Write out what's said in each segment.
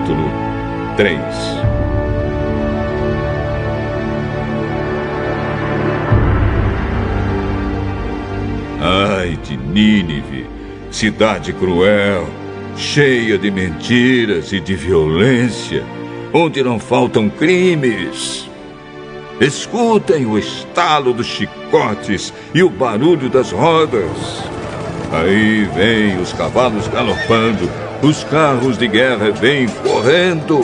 Capítulo 3 Ai de Nínive, cidade cruel, cheia de mentiras e de violência, onde não faltam crimes. Escutem o estalo dos chicotes e o barulho das rodas. Aí vêm os cavalos galopando, os carros de guerra vêm correndo.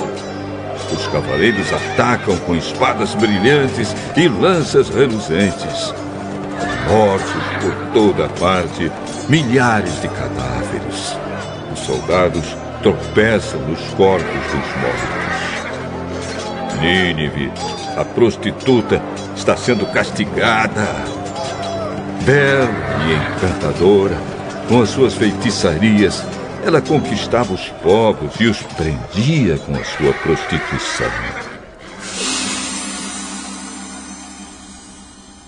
Os cavaleiros atacam com espadas brilhantes e lanças reluzentes. Mortos por toda parte, milhares de cadáveres. Os soldados tropeçam nos corpos dos mortos. Nínive, a prostituta, está sendo castigada. Bela e encantadora, com as suas feitiçarias, ela conquistava os povos e os prendia com a sua prostituição.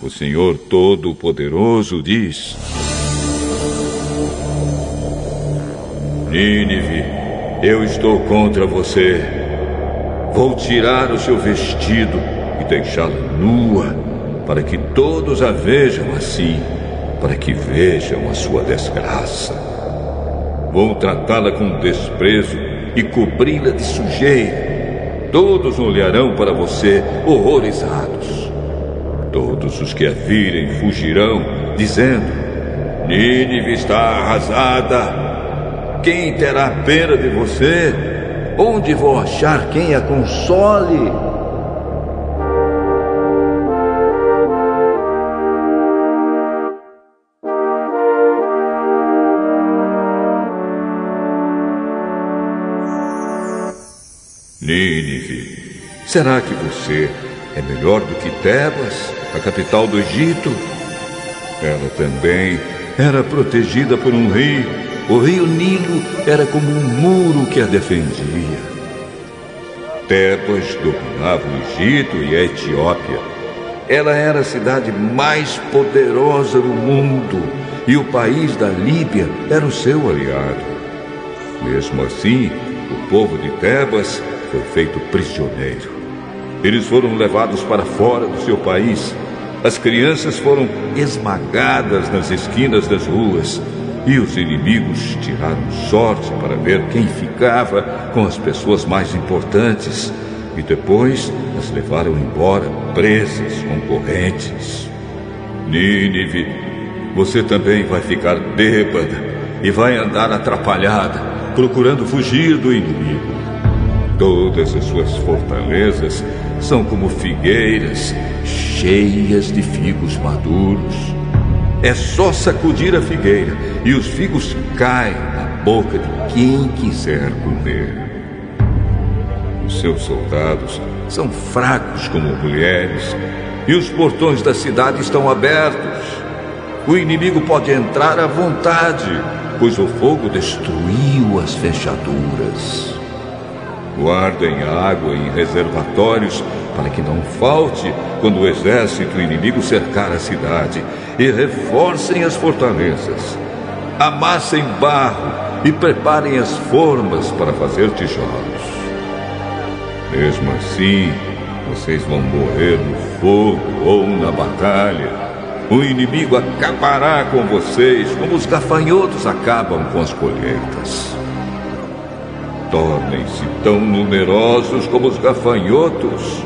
O Senhor Todo-Poderoso diz: Nínive, eu estou contra você. Vou tirar o seu vestido e deixá-la nua, para que todos a vejam assim, para que vejam a sua desgraça. Vou tratá-la com desprezo e cobri-la de sujeira. Todos olharão para você horrorizados. Todos os que a virem fugirão, dizendo: Nínive está arrasada. Quem terá pena de você? Onde vou achar quem a console? Nínive, será que você é melhor do que Tebas, a capital do Egito? Ela também era protegida por um rio. O rio Nilo era como um muro que a defendia. Tebas dominava o Egito e a Etiópia. Ela era a cidade mais poderosa do mundo e o país da Líbia era o seu aliado. Mesmo assim, o povo de Tebas foi feito prisioneiro. Eles foram levados para fora do seu país. As crianças foram esmagadas nas esquinas das ruas. E os inimigos tiraram sorte para ver quem ficava com as pessoas mais importantes. E depois as levaram embora presas com correntes. Nínive, você também vai ficar bêbada e vai andar atrapalhada, procurando fugir do inimigo. Todas as suas fortalezas são como figueiras cheias de figos maduros. É só sacudir a figueira e os figos caem na boca de quem quiser comer. Os seus soldados são fracos como mulheres e os portões da cidade estão abertos. O inimigo pode entrar à vontade, pois o fogo destruiu as fechaduras. Guardem água em reservatórios para que não falte quando o exército inimigo cercar a cidade e reforcem as fortalezas. Amassem barro e preparem as formas para fazer tijolos. Mesmo assim, vocês vão morrer no fogo ou na batalha. O inimigo acabará com vocês como os gafanhotos acabam com as colheitas. Tornem-se tão numerosos como os gafanhotos.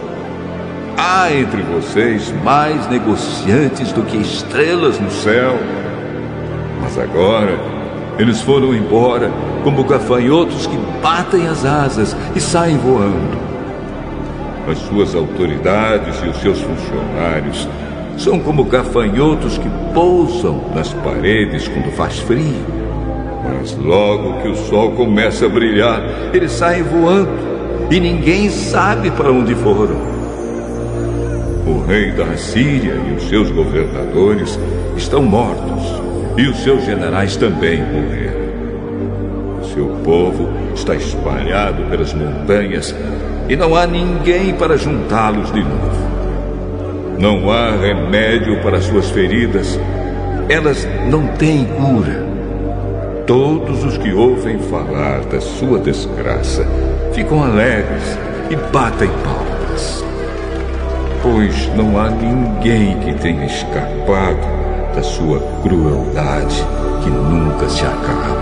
Há entre vocês mais negociantes do que estrelas no céu. Mas agora, eles foram embora como gafanhotos que batem as asas e saem voando. As suas autoridades e os seus funcionários são como gafanhotos que pousam nas paredes quando faz frio. Mas logo que o sol começa a brilhar, eles saem voando e ninguém sabe para onde foram. O rei da Síria e os seus governadores estão mortos e os seus generais também morreram. Seu povo está espalhado pelas montanhas e não há ninguém para juntá-los de novo. Não há remédio para suas feridas, elas não têm cura. Todos os que ouvem falar da sua desgraça ficam alegres e batem palmas. Pois não há ninguém que tenha escapado da sua crueldade que nunca se acaba.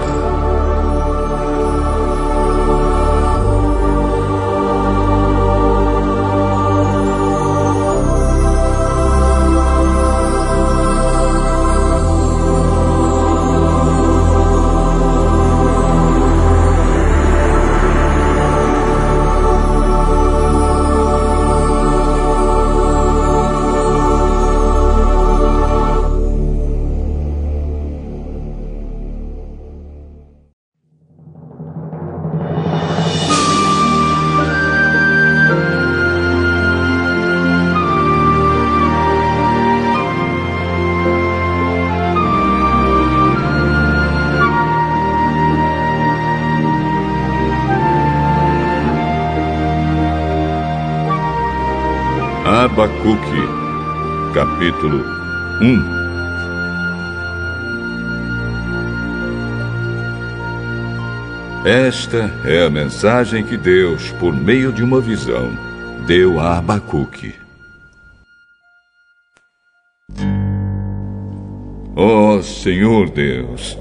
Abacuque, capítulo 1 Esta é a mensagem que Deus, por meio de uma visão, deu a Abacuque. Ó oh, Senhor Deus,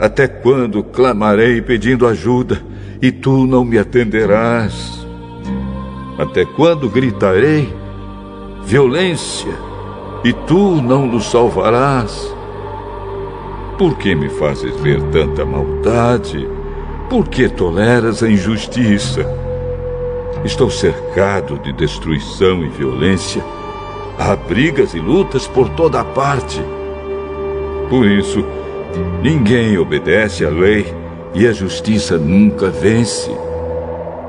até quando clamarei pedindo ajuda e tu não me atenderás? Até quando gritarei violência, e tu não nos salvarás. Por que me fazes ver tanta maldade? Por que toleras a injustiça? Estou cercado de destruição e violência. Há brigas e lutas por toda a parte. Por isso, ninguém obedece à lei e a justiça nunca vence.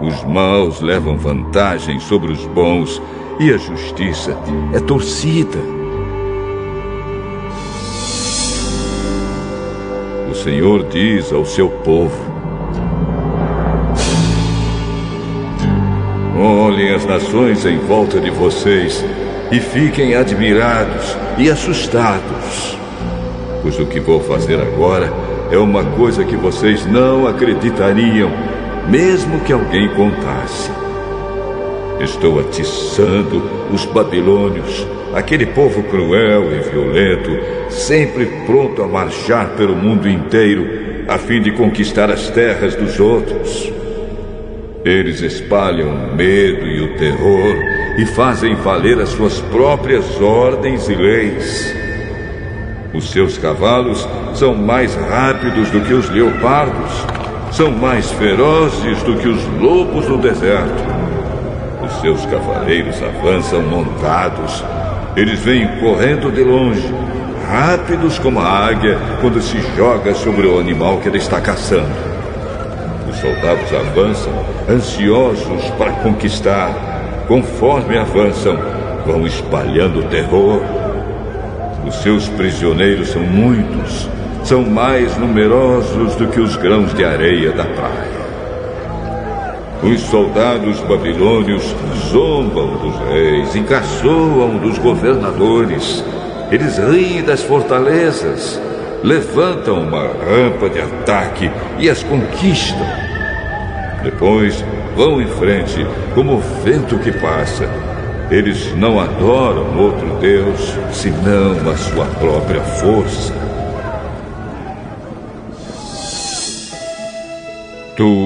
Os maus levam vantagem sobre os bons e a justiça é torcida. O Senhor diz ao seu povo: Olhem as nações em volta de vocês e fiquem admirados e assustados, pois o que vou fazer agora é uma coisa que vocês não acreditariam, mesmo que alguém contasse. Estou atiçando os babilônios, aquele povo cruel e violento, sempre pronto a marchar pelo mundo inteiro a fim de conquistar as terras dos outros. Eles espalham o medo e o terror e fazem valer as suas próprias ordens e leis. Os seus cavalos são mais rápidos do que os leopardos, são mais ferozes do que os lobos no deserto seus cavaleiros avançam montados. Eles vêm correndo de longe, rápidos como a águia quando se joga sobre o animal que ela está caçando. Os soldados avançam, ansiosos para conquistar. Conforme avançam, vão espalhando terror. Os seus prisioneiros são muitos, são mais numerosos do que os grãos de areia da praia. Os soldados babilônios zombam dos reis, encaçoam dos governadores. Eles riem das fortalezas, levantam uma rampa de ataque e as conquistam. Depois vão em frente como o vento que passa. Eles não adoram outro Deus senão a sua própria força.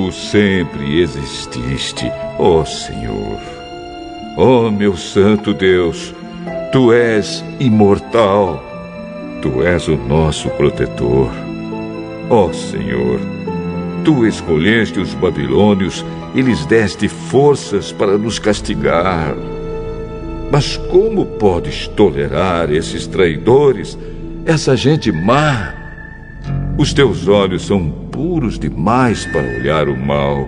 Tu sempre exististe, ó Senhor. Ó meu santo Deus, tu és imortal. Tu és o nosso protetor. Ó Senhor, tu escolheste os babilônios e lhes deste forças para nos castigar. Mas como podes tolerar esses traidores, essa gente má? Os teus olhos são puros demais para olhar o mal.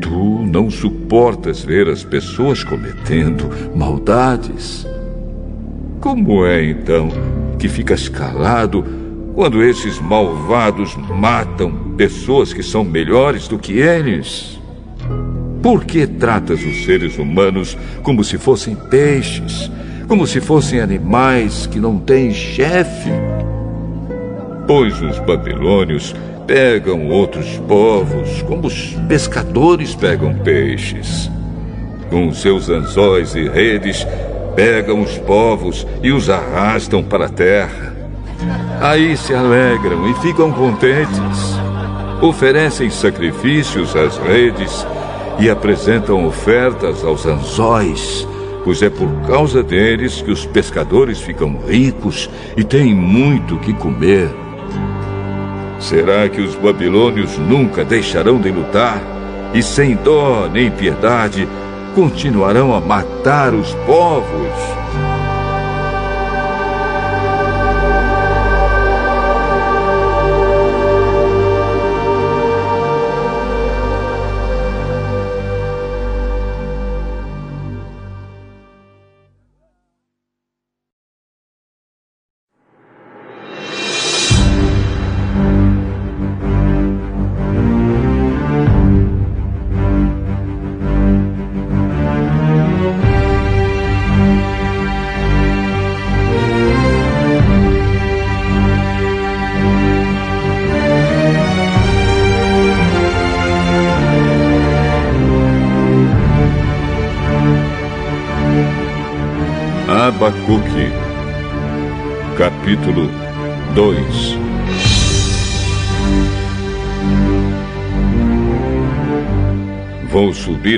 Tu não suportas ver as pessoas cometendo maldades. Como é então que ficas calado quando esses malvados matam pessoas que são melhores do que eles? Por que tratas os seres humanos como se fossem peixes, como se fossem animais que não têm chefe? Pois os babilônios pegam outros povos como os pescadores pegam peixes. Com seus anzóis e redes, pegam os povos e os arrastam para a terra. Aí se alegram e ficam contentes. Oferecem sacrifícios às redes e apresentam ofertas aos anzóis, pois é por causa deles que os pescadores ficam ricos e têm muito que comer. Será que os babilônios nunca deixarão de lutar e, sem dó nem piedade, continuarão a matar os povos?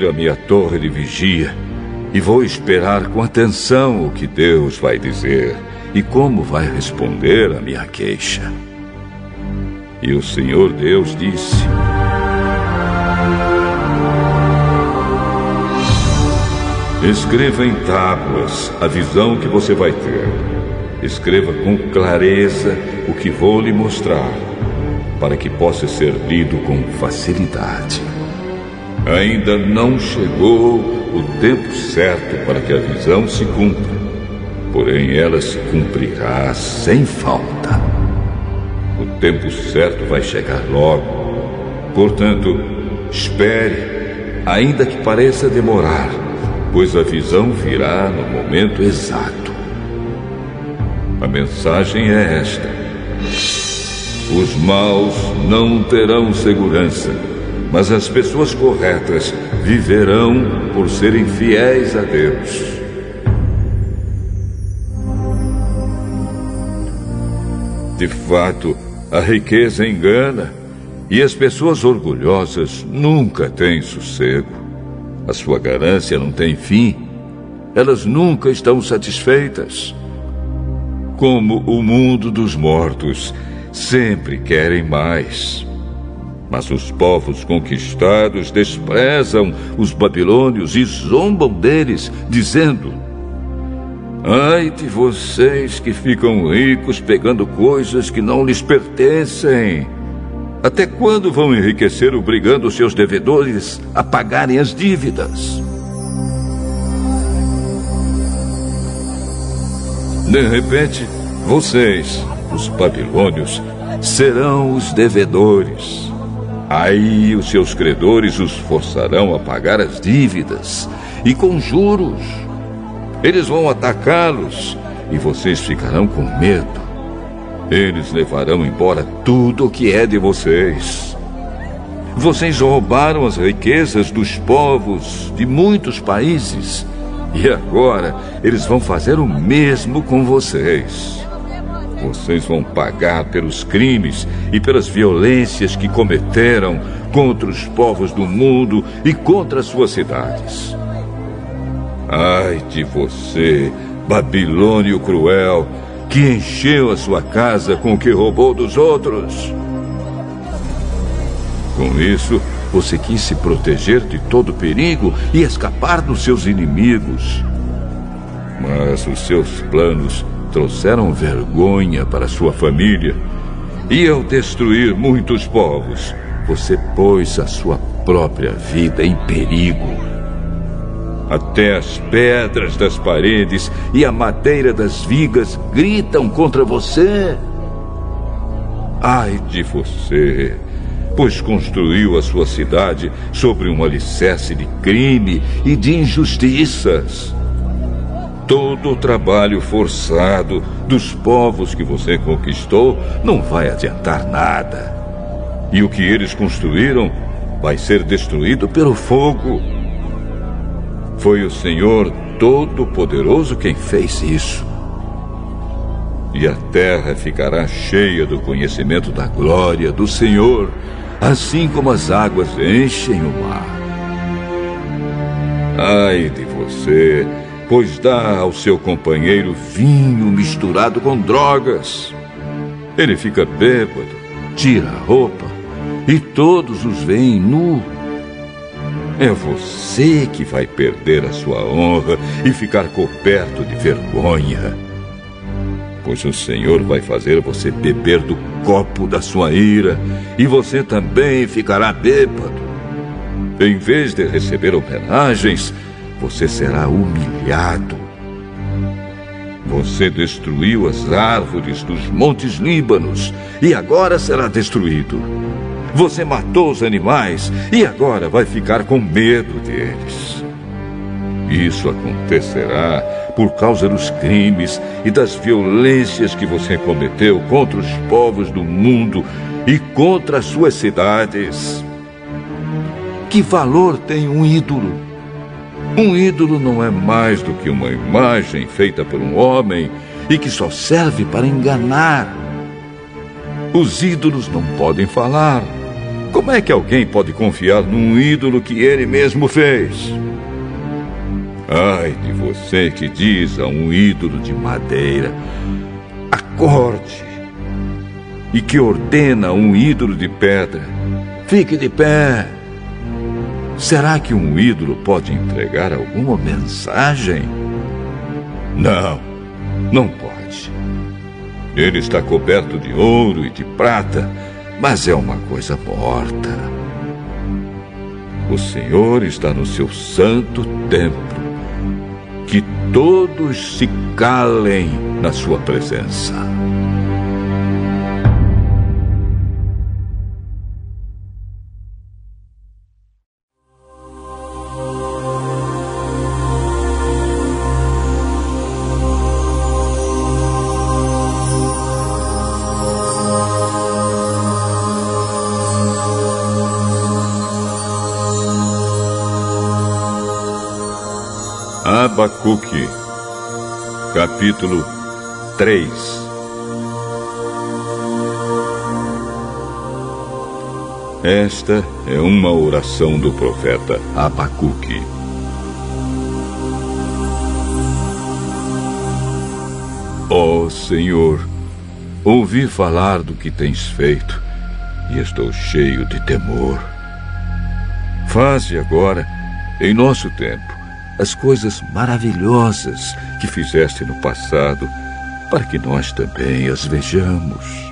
Subir a minha torre de vigia e vou esperar com atenção o que Deus vai dizer e como vai responder a minha queixa. E o Senhor Deus disse: Escreva em tábuas a visão que você vai ter. Escreva com clareza o que vou lhe mostrar, para que possa ser lido com facilidade. Ainda não chegou o tempo certo para que a visão se cumpra, porém ela se cumprirá sem falta. O tempo certo vai chegar logo. Portanto, espere, ainda que pareça demorar pois a visão virá no momento exato. A mensagem é esta: os maus não terão segurança, mas as pessoas corretas viverão por serem fiéis a Deus. De fato, a riqueza engana e as pessoas orgulhosas nunca têm sossego. A sua ganância não tem fim. Elas nunca estão satisfeitas. Como o mundo dos mortos, sempre querem mais. Mas os povos conquistados desprezam os babilônios e zombam deles, dizendo: Ai de vocês que ficam ricos pegando coisas que não lhes pertencem. Até quando vão enriquecer obrigando seus devedores a pagarem as dívidas? De repente, vocês, os babilônios, serão os devedores. Aí os seus credores os forçarão a pagar as dívidas e com juros. Eles vão atacá-los e vocês ficarão com medo. Eles levarão embora tudo o que é de vocês. Vocês roubaram as riquezas dos povos de muitos países. E agora eles vão fazer o mesmo com vocês. Vocês vão pagar pelos crimes e pelas violências que cometeram contra os povos do mundo e contra as suas cidades. Ai de você, Babilônio cruel! que encheu a sua casa com o que roubou dos outros. Com isso, você quis se proteger de todo perigo e escapar dos seus inimigos. Mas os seus planos trouxeram vergonha para sua família. E ao destruir muitos povos, você pôs a sua própria vida em perigo. Até as pedras das paredes e a madeira das vigas gritam contra você. Ai de você, pois construiu a sua cidade sobre um alicerce de crime e de injustiças. Todo o trabalho forçado dos povos que você conquistou não vai adiantar nada. e o que eles construíram vai ser destruído pelo fogo. Foi o Senhor Todo-Poderoso quem fez isso. E a terra ficará cheia do conhecimento da glória do Senhor, assim como as águas enchem o mar. Ai de você, pois dá ao seu companheiro vinho misturado com drogas. Ele fica bêbado, tira a roupa e todos os veem nu. É você que vai perder a sua honra e ficar coberto de vergonha. Pois o Senhor vai fazer você beber do copo da sua ira e você também ficará bêbado. Em vez de receber homenagens, você será humilhado. Você destruiu as árvores dos montes Líbanos e agora será destruído. Você matou os animais e agora vai ficar com medo deles. Isso acontecerá por causa dos crimes e das violências que você cometeu contra os povos do mundo e contra as suas cidades. Que valor tem um ídolo? Um ídolo não é mais do que uma imagem feita por um homem e que só serve para enganar. Os ídolos não podem falar. Como é que alguém pode confiar num ídolo que ele mesmo fez? Ai de você que diz a um ídolo de madeira: acorde. E que ordena a um ídolo de pedra: fique de pé. Será que um ídolo pode entregar alguma mensagem? Não, não pode. Ele está coberto de ouro e de prata mas é uma coisa morta. O Senhor está no seu santo templo. Que todos se calem na sua presença. Capítulo 3 Esta é uma oração do profeta Abacuque. Ó oh, Senhor, ouvi falar do que tens feito e estou cheio de temor. Faze agora, em nosso tempo, as coisas maravilhosas que fizeste no passado, para que nós também as vejamos.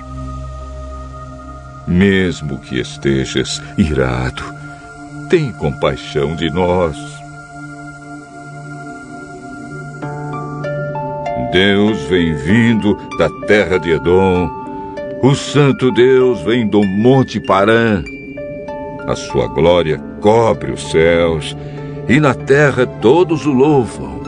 Mesmo que estejas irado, tem compaixão de nós. Deus vem vindo da terra de Edom. O Santo Deus vem do Monte Parã. A sua glória cobre os céus e na terra todos o louvam.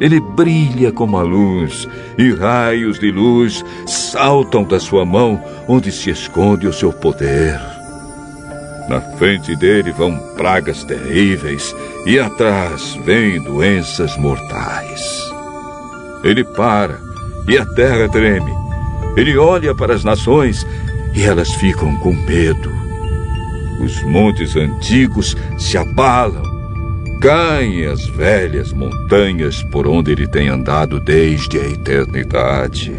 Ele brilha como a luz, e raios de luz saltam da sua mão, onde se esconde o seu poder. Na frente dele vão pragas terríveis, e atrás vêm doenças mortais. Ele para, e a terra treme. Ele olha para as nações, e elas ficam com medo. Os montes antigos se abalam caem as velhas montanhas por onde ele tem andado desde a eternidade.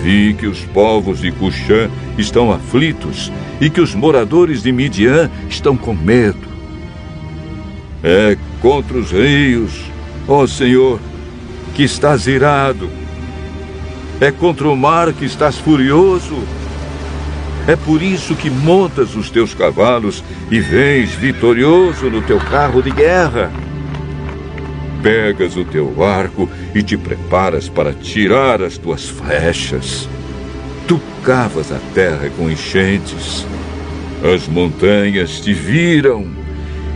Vi que os povos de Cuxã estão aflitos e que os moradores de Midian estão com medo. É contra os rios, ó Senhor, que estás irado. É contra o mar que estás furioso. É por isso que montas os teus cavalos e vens vitorioso no teu carro de guerra. Pegas o teu arco e te preparas para tirar as tuas flechas. Tu cavas a terra com enchentes. As montanhas te viram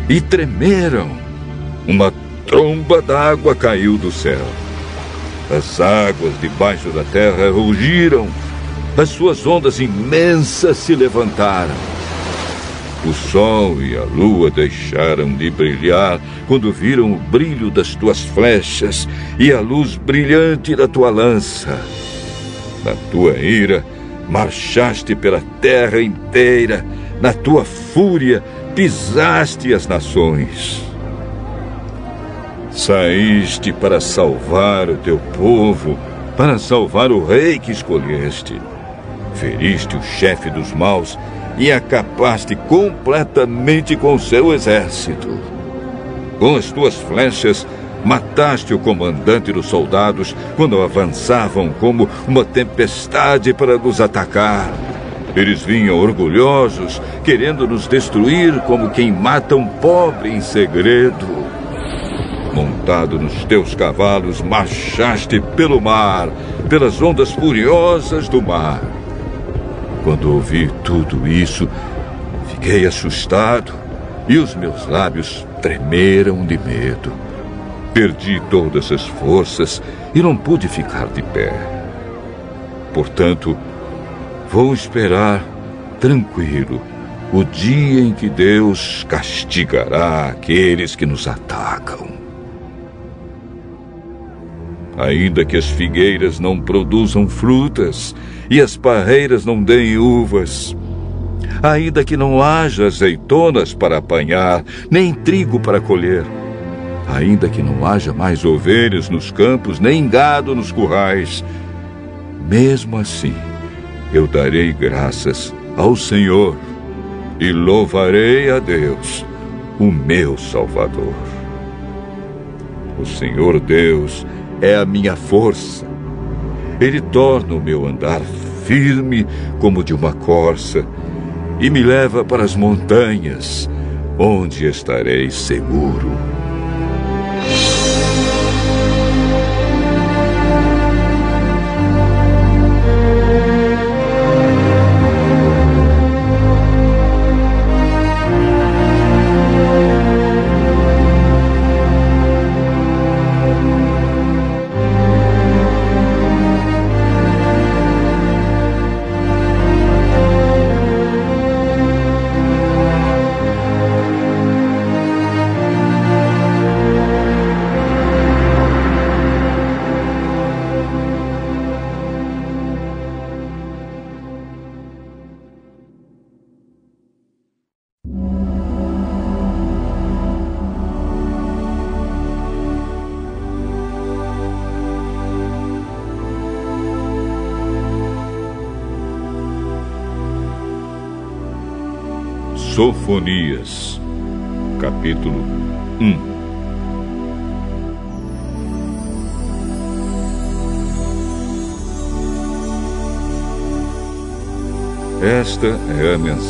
e tremeram. Uma tromba d'água caiu do céu. As águas debaixo da terra rugiram As suas ondas imensas se levantaram. O sol e a lua deixaram de brilhar quando viram o brilho das tuas flechas e a luz brilhante da tua lança. Na tua ira, marchaste pela terra inteira, na tua fúria, pisaste as nações. Saíste para salvar o teu povo, para salvar o rei que escolheste. Feriste o chefe dos maus e acabaste completamente com seu exército. Com as tuas flechas, mataste o comandante dos soldados quando avançavam como uma tempestade para nos atacar. Eles vinham orgulhosos, querendo nos destruir como quem mata um pobre em segredo. Montado nos teus cavalos, marchaste pelo mar, pelas ondas furiosas do mar. Quando ouvi tudo isso, fiquei assustado e os meus lábios tremeram de medo. Perdi todas as forças e não pude ficar de pé. Portanto, Vou esperar tranquilo o dia em que Deus castigará aqueles que nos atacam. Ainda que as figueiras não produzam frutas e as parreiras não deem uvas, ainda que não haja azeitonas para apanhar, nem trigo para colher, ainda que não haja mais ovelhas nos campos, nem gado nos currais, mesmo assim, eu darei graças ao Senhor e louvarei a Deus, o meu Salvador. O Senhor Deus é a minha força. Ele torna o meu andar firme como de uma corça e me leva para as montanhas, onde estarei seguro.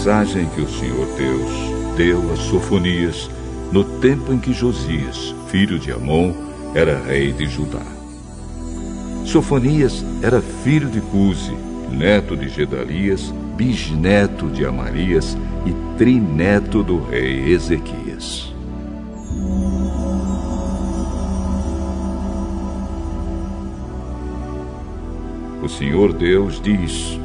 Mensagem que o Senhor Deus deu a Sofonias no tempo em que Josias, filho de Amon, era rei de Judá. Sofonias era filho de Cusi, neto de Gedalias, bisneto de Amarias e trineto do rei Ezequias. O Senhor Deus diz: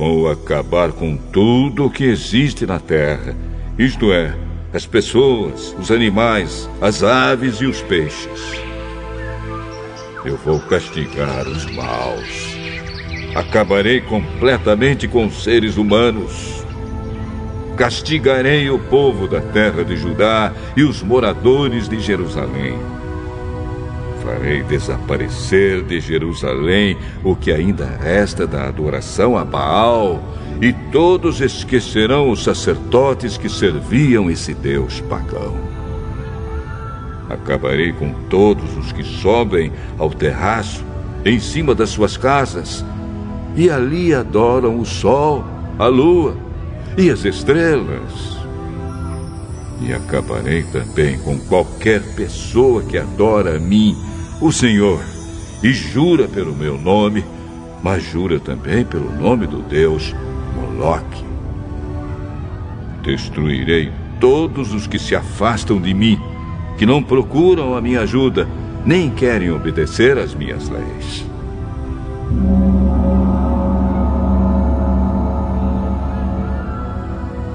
Vou acabar com tudo o que existe na terra, isto é, as pessoas, os animais, as aves e os peixes. Eu vou castigar os maus Acabarei completamente com os seres humanos. Castigarei o povo da terra de Judá e os moradores de Jerusalém. Farei desaparecer de Jerusalém o que ainda resta da adoração a Baal, e todos esquecerão os sacerdotes que serviam esse Deus pagão. Acabarei com todos os que sobem ao terraço, em cima das suas casas, e ali adoram o sol, a lua e as estrelas. E acabarei também com qualquer pessoa que adora a mim, o Senhor, e jura pelo meu nome, mas jura também pelo nome do Deus Moloque. Destruirei todos os que se afastam de mim, que não procuram a minha ajuda, nem querem obedecer às minhas leis.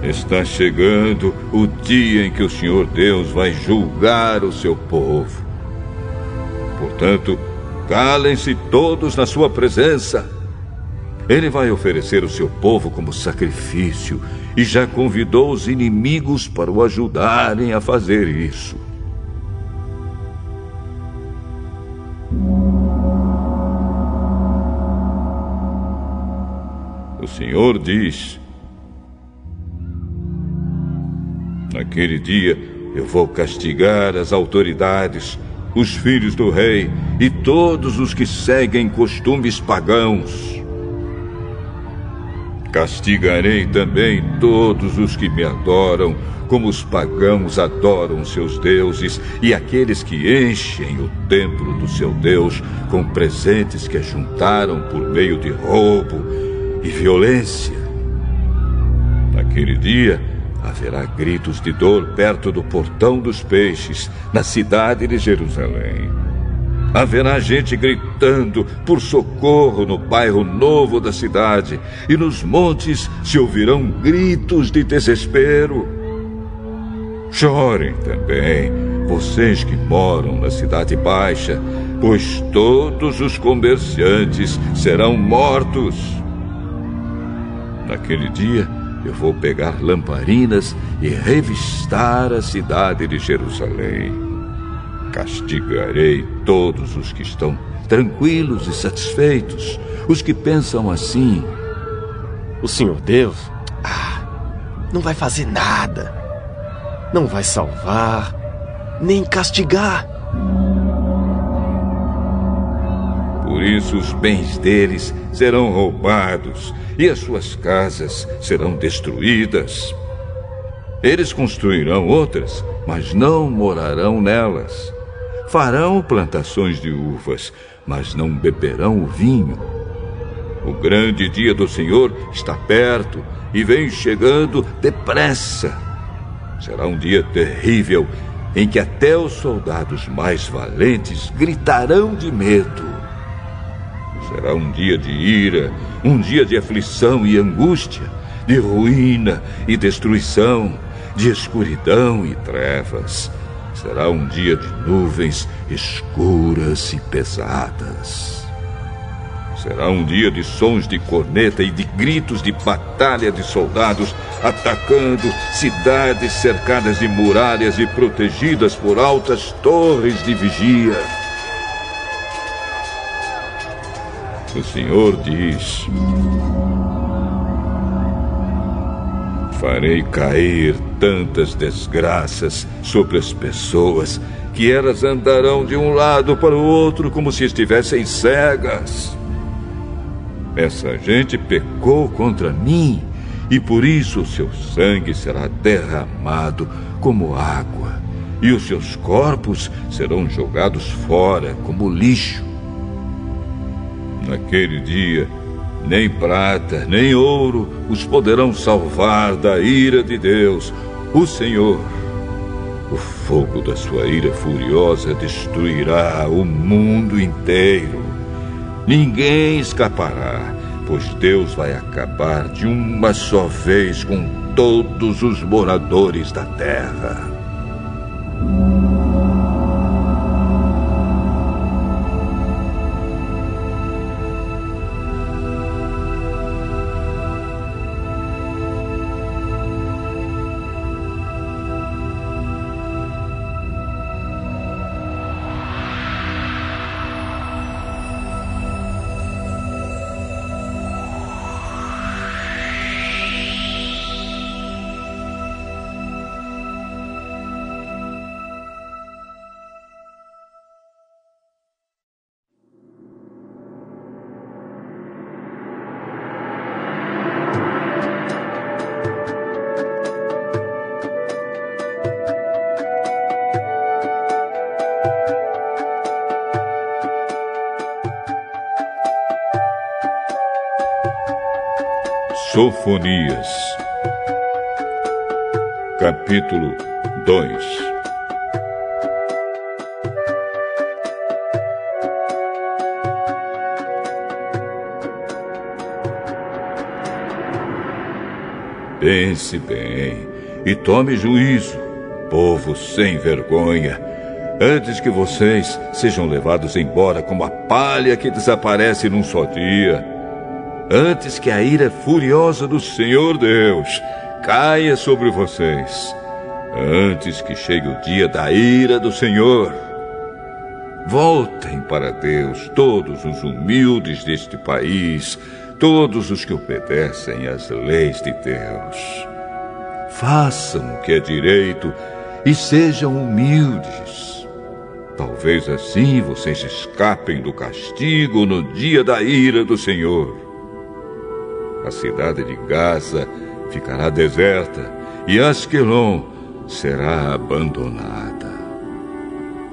Está chegando o dia em que o Senhor Deus vai julgar o seu povo. Portanto, calem-se todos na sua presença. Ele vai oferecer o seu povo como sacrifício e já convidou os inimigos para o ajudarem a fazer isso. O Senhor diz: Naquele dia eu vou castigar as autoridades, os filhos do rei e todos os que seguem costumes pagãos. Castigarei também todos os que me adoram, como os pagãos adoram seus deuses, e aqueles que enchem o templo do seu Deus com presentes que juntaram por meio de roubo e violência. Naquele dia, haverá gritos de dor perto do portão dos peixes, na cidade de Jerusalém. Haverá gente gritando por socorro no bairro novo da cidade, e nos montes se ouvirão gritos de desespero. Chorem também, vocês que moram na Cidade Baixa, pois todos os comerciantes serão mortos. Naquele dia, eu vou pegar lamparinas e revistar a cidade de Jerusalém. Castigarei todos os que estão tranquilos e satisfeitos, os que pensam assim. O Senhor Deus ah, não vai fazer nada. Não vai salvar, nem castigar. Isso os bens deles serão roubados e as suas casas serão destruídas. Eles construirão outras, mas não morarão nelas. Farão plantações de uvas, mas não beberão o vinho. O grande dia do Senhor está perto e vem chegando depressa. Será um dia terrível em que até os soldados mais valentes gritarão de medo. Será um dia de ira, um dia de aflição e angústia, de ruína e destruição, de escuridão e trevas. Será um dia de nuvens escuras e pesadas. Será um dia de sons de corneta e de gritos de batalha de soldados atacando cidades cercadas de muralhas e protegidas por altas torres de vigia. O Senhor diz: Farei cair tantas desgraças sobre as pessoas que elas andarão de um lado para o outro como se estivessem cegas. Essa gente pecou contra mim e por isso o seu sangue será derramado como água e os seus corpos serão jogados fora como lixo. Naquele dia, nem prata, nem ouro os poderão salvar da ira de Deus, o Senhor. O fogo da sua ira furiosa destruirá o mundo inteiro. Ninguém escapará, pois Deus vai acabar de uma só vez com todos os moradores da terra. Sinfonias. Capítulo 2 Pense bem e tome juízo, povo sem vergonha, antes que vocês sejam levados embora como a palha que desaparece num só dia. Antes que a ira furiosa do Senhor Deus caia sobre vocês. Antes que chegue o dia da ira do Senhor. Voltem para Deus todos os humildes deste país, todos os que obedecem às leis de Deus. Façam o que é direito e sejam humildes. Talvez assim vocês escapem do castigo no dia da ira do Senhor. A cidade de Gaza ficará deserta e Asquelon será abandonada.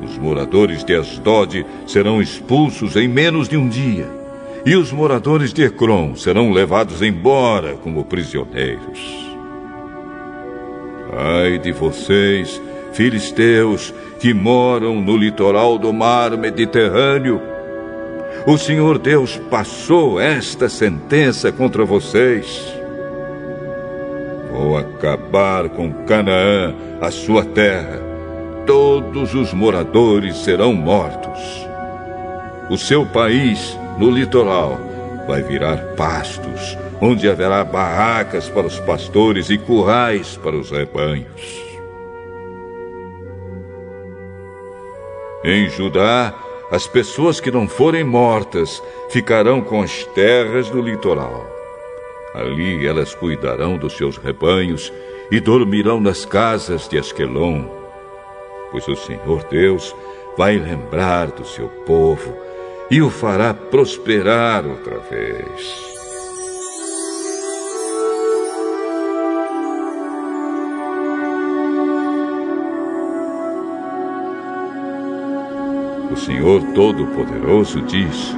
Os moradores de Asdod serão expulsos em menos de um dia, e os moradores de Ecrom serão levados embora como prisioneiros. Ai de vocês, filisteus, que moram no litoral do mar Mediterrâneo. O Senhor Deus passou esta sentença contra vocês. Vou acabar com Canaã, a sua terra. Todos os moradores serão mortos. O seu país, no litoral, vai virar pastos onde haverá barracas para os pastores e currais para os rebanhos. Em Judá, as pessoas que não forem mortas ficarão com as terras do litoral. Ali elas cuidarão dos seus rebanhos e dormirão nas casas de Asquelon, pois o Senhor Deus vai lembrar do seu povo e o fará prosperar outra vez. O Senhor Todo-Poderoso diz: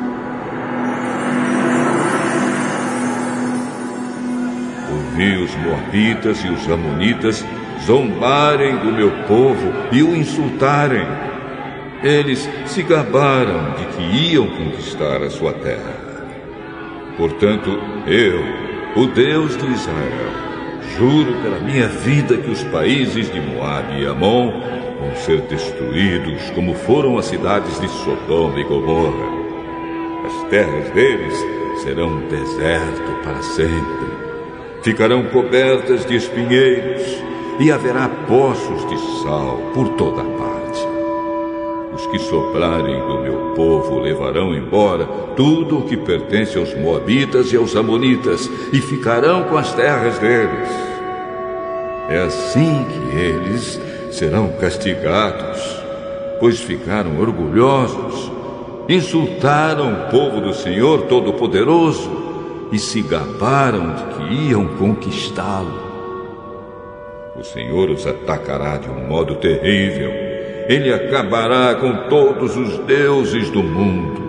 Ouvi os Moabitas e os Amonitas zombarem do meu povo e o insultarem. Eles se gabaram de que iam conquistar a sua terra. Portanto, eu, o Deus de Israel, juro pela minha vida que os países de Moabe e Amon vão ser destruídos como foram as cidades de Sodoma e Gomorra. As terras deles serão deserto para sempre. Ficarão cobertas de espinheiros e haverá poços de sal por toda parte. Os que sobrarem do meu povo levarão embora tudo o que pertence aos Moabitas e aos Amonitas e ficarão com as terras deles. É assim que eles serão castigados, pois ficaram orgulhosos, insultaram o povo do Senhor Todo-Poderoso e se gabaram de que iam conquistá-lo. O Senhor os atacará de um modo terrível. Ele acabará com todos os deuses do mundo.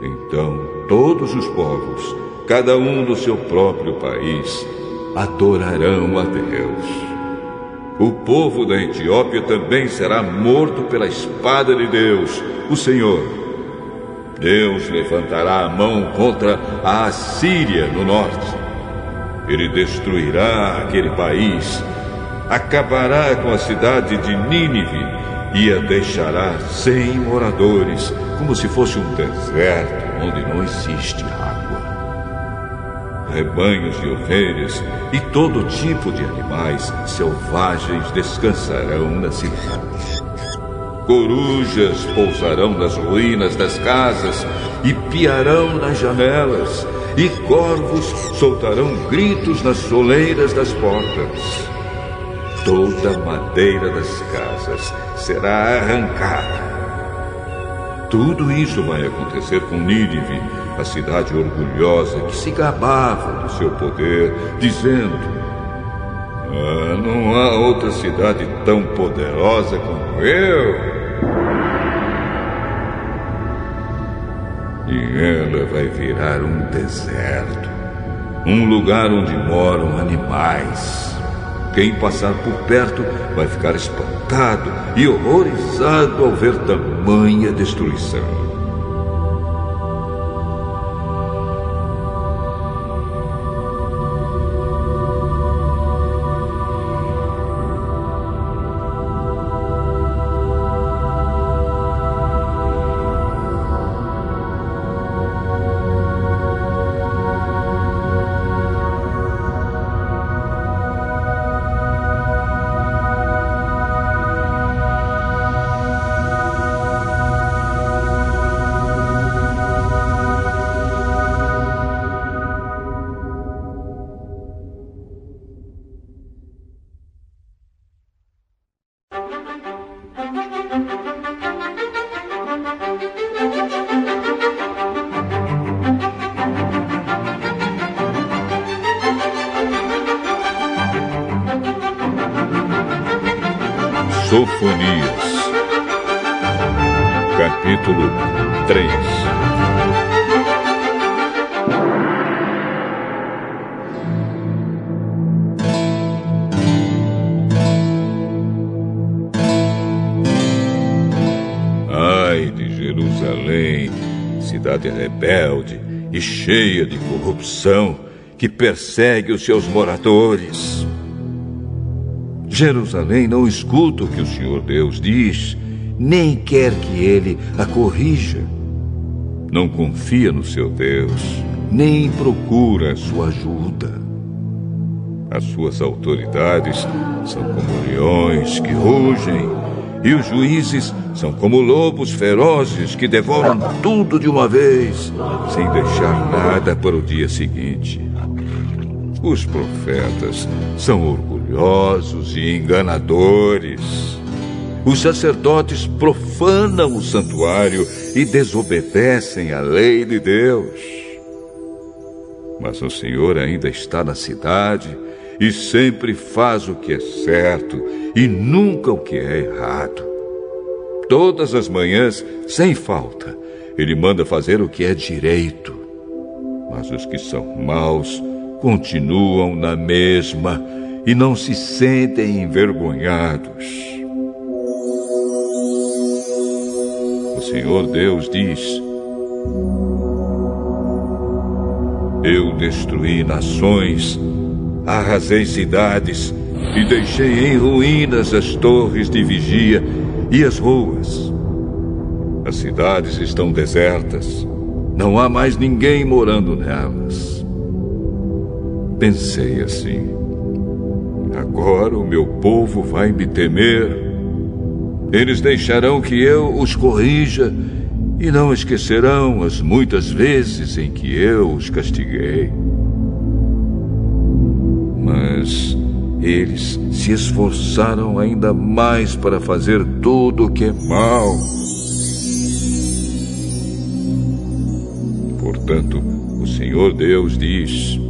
Então, todos os povos, cada um do seu próprio país, adorarão a Deus. O povo da Etiópia também será morto pela espada de Deus, o Senhor. Deus levantará a mão contra a Assíria no norte. Ele destruirá aquele país, acabará com a cidade de Nínive e a deixará sem moradores, como se fosse um deserto onde não existe água rebanhos de ovelhas e todo tipo de animais selvagens descansarão na cidade. Corujas pousarão nas ruínas das casas e piarão nas janelas, e corvos soltarão gritos nas soleiras das portas. Toda a madeira das casas será arrancada. Tudo isso vai acontecer com Nínive, a cidade orgulhosa que se gabava do seu poder, dizendo: ah, Não há outra cidade tão poderosa como eu. E ela vai virar um deserto um lugar onde moram animais. Quem passar por perto vai ficar espantado e horrorizado ao ver tamanha destruição. Que persegue os seus moradores. Jerusalém não escuta o que o Senhor Deus diz, nem quer que ele a corrija. Não confia no seu Deus, nem procura sua ajuda. As suas autoridades são como leões que rugem, e os juízes são como lobos ferozes que devoram tudo de uma vez, sem deixar nada para o dia seguinte. Os profetas são orgulhosos e enganadores. Os sacerdotes profanam o santuário e desobedecem a lei de Deus. Mas o Senhor ainda está na cidade e sempre faz o que é certo e nunca o que é errado. Todas as manhãs, sem falta, ele manda fazer o que é direito. Mas os que são maus continuam na mesma e não se sentem envergonhados. O Senhor Deus diz: Eu destruí nações, arrasei cidades e deixei em ruínas as torres de vigia e as ruas. As cidades estão desertas, não há mais ninguém morando nelas pensei assim: agora o meu povo vai me temer. Eles deixarão que eu os corrija e não esquecerão as muitas vezes em que eu os castiguei. Mas eles se esforçaram ainda mais para fazer tudo o que é mal. Portanto, o Senhor Deus diz: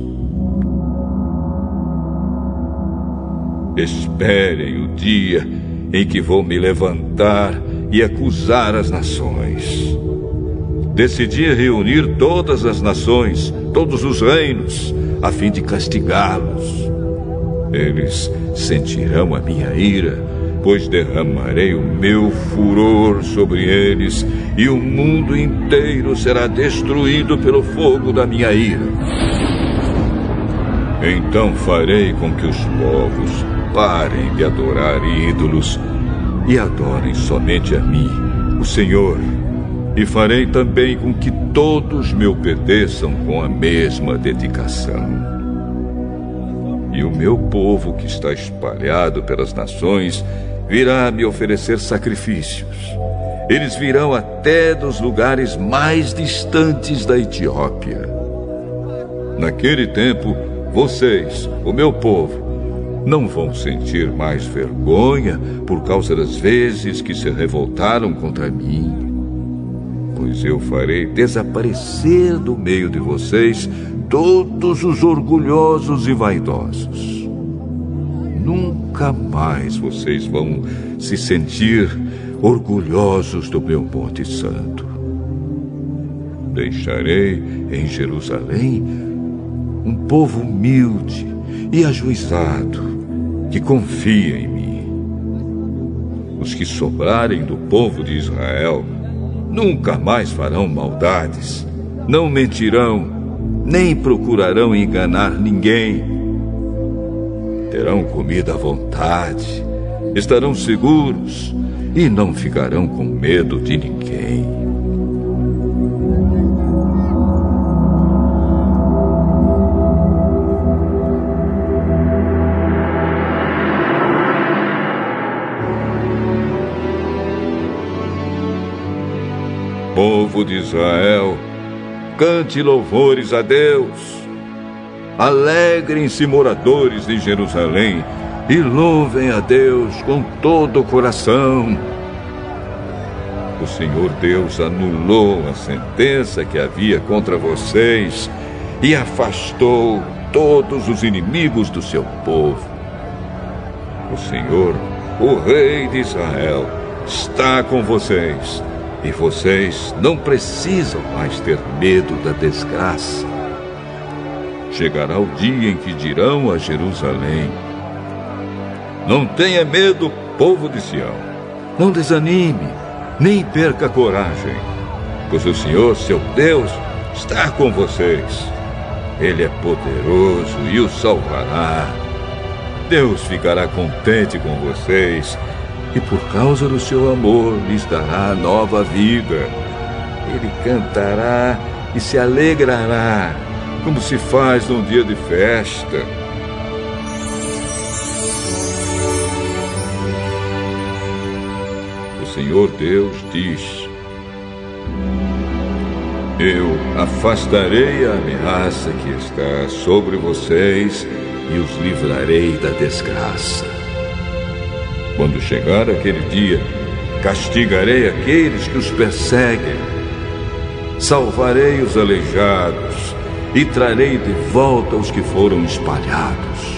Esperem o dia em que vou me levantar e acusar as nações. Decidi reunir todas as nações, todos os reinos, a fim de castigá-los. Eles sentirão a minha ira, pois derramarei o meu furor sobre eles, e o mundo inteiro será destruído pelo fogo da minha ira. Então farei com que os povos parem de adorar ídolos e adorem somente a mim, o Senhor. E farei também com que todos me obedeçam com a mesma dedicação. E o meu povo que está espalhado pelas nações virá me oferecer sacrifícios. Eles virão até dos lugares mais distantes da Etiópia. Naquele tempo, vocês, o meu povo, não vão sentir mais vergonha por causa das vezes que se revoltaram contra mim. Pois eu farei desaparecer do meio de vocês todos os orgulhosos e vaidosos. Nunca mais vocês vão se sentir orgulhosos do meu Monte Santo. Deixarei em Jerusalém um povo humilde e ajuizado que confia em mim. Os que sobrarem do povo de Israel nunca mais farão maldades, não mentirão, nem procurarão enganar ninguém. Terão comida à vontade, estarão seguros e não ficarão com medo de ninguém. Povo de Israel, cante louvores a Deus. Alegrem-se, moradores de Jerusalém, e louvem a Deus com todo o coração. O Senhor Deus anulou a sentença que havia contra vocês e afastou todos os inimigos do seu povo. O Senhor o Rei de Israel, está com vocês. E vocês não precisam mais ter medo da desgraça. Chegará o dia em que dirão a Jerusalém: Não tenha medo, povo de Sião. Não desanime, nem perca coragem, pois o Senhor, seu Deus, está com vocês. Ele é poderoso e o salvará. Deus ficará contente com vocês e por causa do seu amor lhes dará nova vida. Ele cantará e se alegrará, como se faz num dia de festa. O Senhor Deus diz: Eu afastarei a ameaça que está sobre vocês e os livrarei da desgraça. Quando chegar aquele dia, castigarei aqueles que os perseguem, salvarei os aleijados e trarei de volta os que foram espalhados.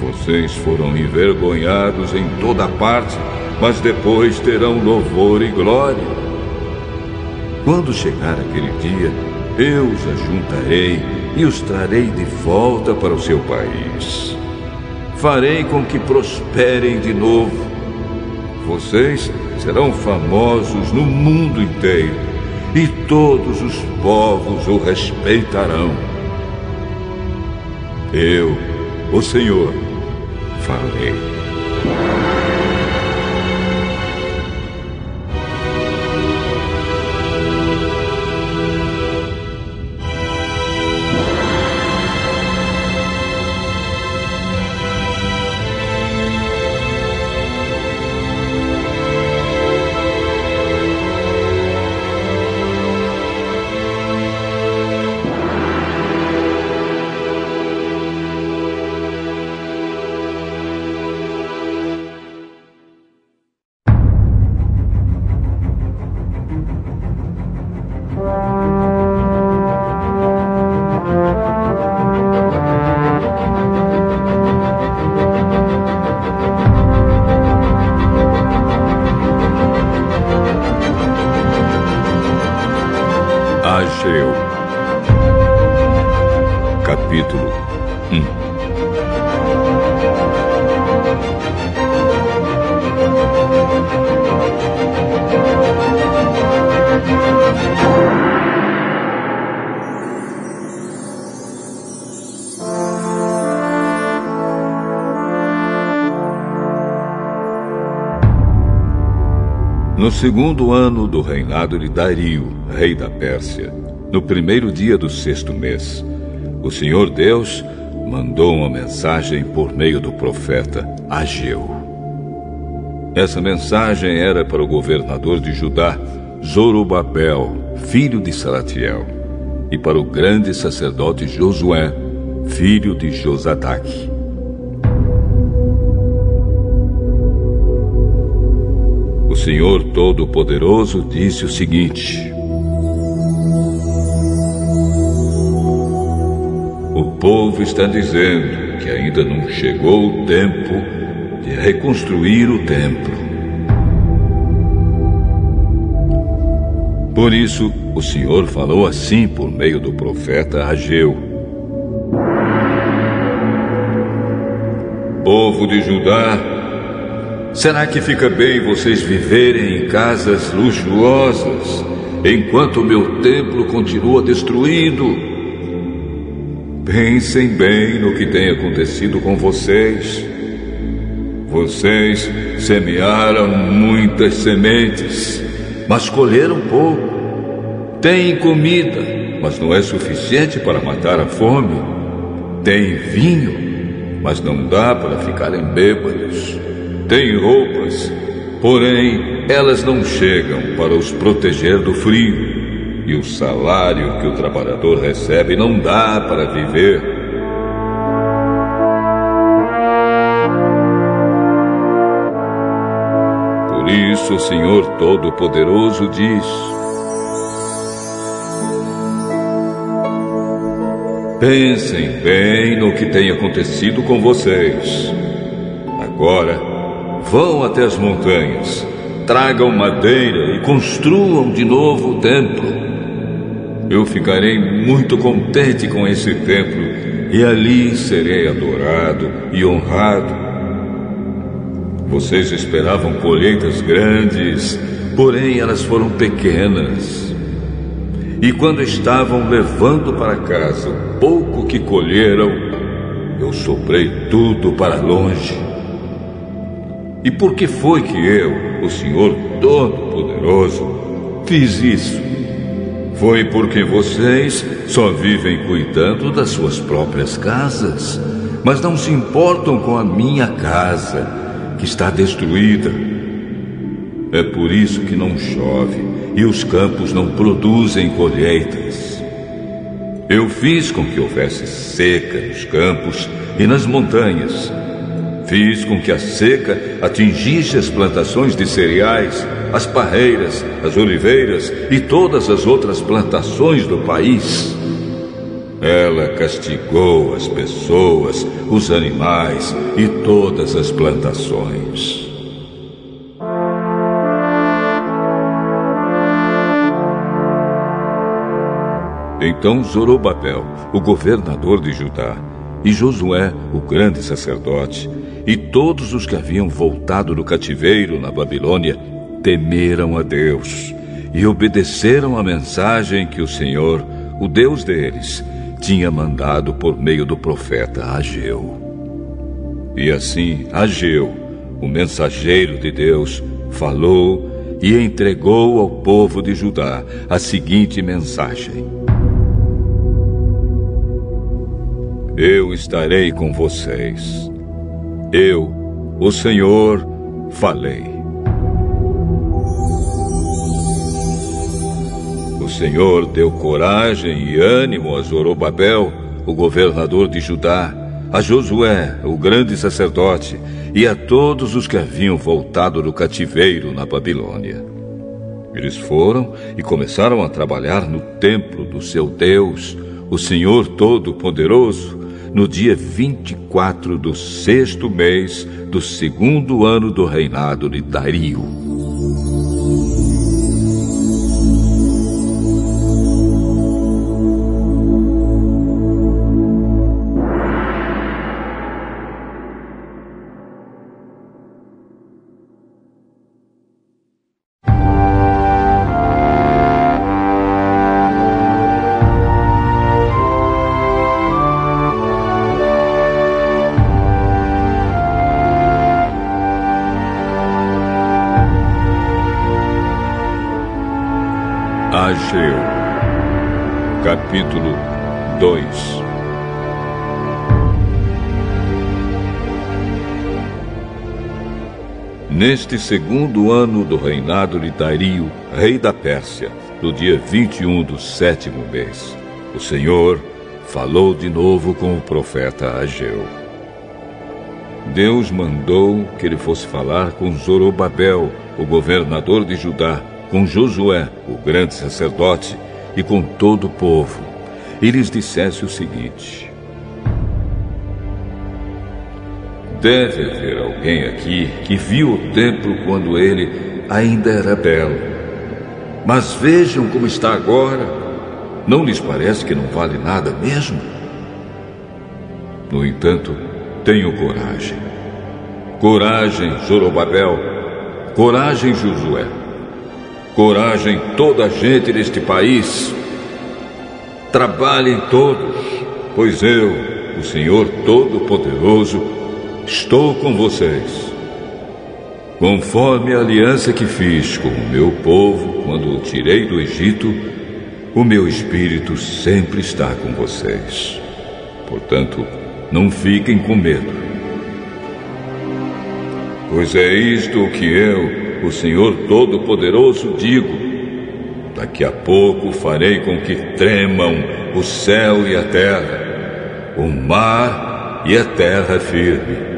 Vocês foram envergonhados em toda parte, mas depois terão louvor e glória. Quando chegar aquele dia, eu os ajuntarei e os trarei de volta para o seu país. Farei com que prosperem de novo. Vocês serão famosos no mundo inteiro e todos os povos o respeitarão. Eu, o Senhor, falei. Segundo ano do reinado de Dario, rei da Pérsia, no primeiro dia do sexto mês, o Senhor Deus mandou uma mensagem por meio do profeta Ageu. Essa mensagem era para o governador de Judá, Zorobabel, filho de Salatiel, e para o grande sacerdote Josué, filho de Josadaque. Senhor Todo-Poderoso disse o seguinte: O povo está dizendo que ainda não chegou o tempo de reconstruir o templo. Por isso, o Senhor falou assim por meio do profeta Ageu. Povo de Judá, Será que fica bem vocês viverem em casas luxuosas enquanto o meu templo continua destruído? Pensem bem no que tem acontecido com vocês. Vocês semearam muitas sementes, mas colheram pouco. Têm comida, mas não é suficiente para matar a fome. Têm vinho, mas não dá para ficarem bêbados. Têm roupas, porém elas não chegam para os proteger do frio. E o salário que o trabalhador recebe não dá para viver. Por isso o Senhor Todo-Poderoso diz: Pensem bem no que tem acontecido com vocês. Agora, vão até as montanhas, tragam madeira e construam de novo o templo. Eu ficarei muito contente com esse templo e ali serei adorado e honrado. Vocês esperavam colheitas grandes, porém elas foram pequenas. E quando estavam levando para casa o pouco que colheram, eu soprei tudo para longe. E por que foi que eu, o Senhor Todo-Poderoso, fiz isso? Foi porque vocês só vivem cuidando das suas próprias casas, mas não se importam com a minha casa, que está destruída. É por isso que não chove e os campos não produzem colheitas. Eu fiz com que houvesse seca nos campos e nas montanhas. Fiz com que a seca atingisse as plantações de cereais, as parreiras, as oliveiras e todas as outras plantações do país. Ela castigou as pessoas, os animais e todas as plantações. Então Zorobabel, o governador de Judá, e Josué, o grande sacerdote, e todos os que haviam voltado do cativeiro na Babilônia, temeram a Deus e obedeceram à mensagem que o Senhor, o Deus deles, tinha mandado por meio do profeta Ageu. E assim Ageu, o mensageiro de Deus, falou e entregou ao povo de Judá a seguinte mensagem: Eu estarei com vocês. Eu, o Senhor, falei. O Senhor deu coragem e ânimo a Zorobabel, o governador de Judá, a Josué, o grande sacerdote, e a todos os que haviam voltado do cativeiro na Babilônia. Eles foram e começaram a trabalhar no templo do seu Deus, o Senhor Todo-Poderoso, no dia 24 do sexto mês do segundo ano do reinado de Dario. Neste segundo ano do reinado de Dario, rei da Pérsia, no dia 21 do sétimo mês, o Senhor falou de novo com o profeta Ageu. Deus mandou que ele fosse falar com Zorobabel, o governador de Judá, com Josué, o grande sacerdote, e com todo o povo, e lhes dissesse o seguinte: Deve haver alguém aqui que viu o templo quando ele ainda era belo. Mas vejam como está agora. Não lhes parece que não vale nada mesmo? No entanto, tenho coragem. Coragem, Zorobabel. Coragem, Josué. Coragem, toda a gente deste país. Trabalhem todos, pois eu, o Senhor Todo-Poderoso, estou com vocês. Conforme a aliança que fiz com o meu povo quando o tirei do Egito, o meu espírito sempre está com vocês. Portanto, não fiquem com medo. Pois é isto que eu, o Senhor Todo-Poderoso, digo: daqui a pouco farei com que tremam o céu e a terra, o mar e a terra firme.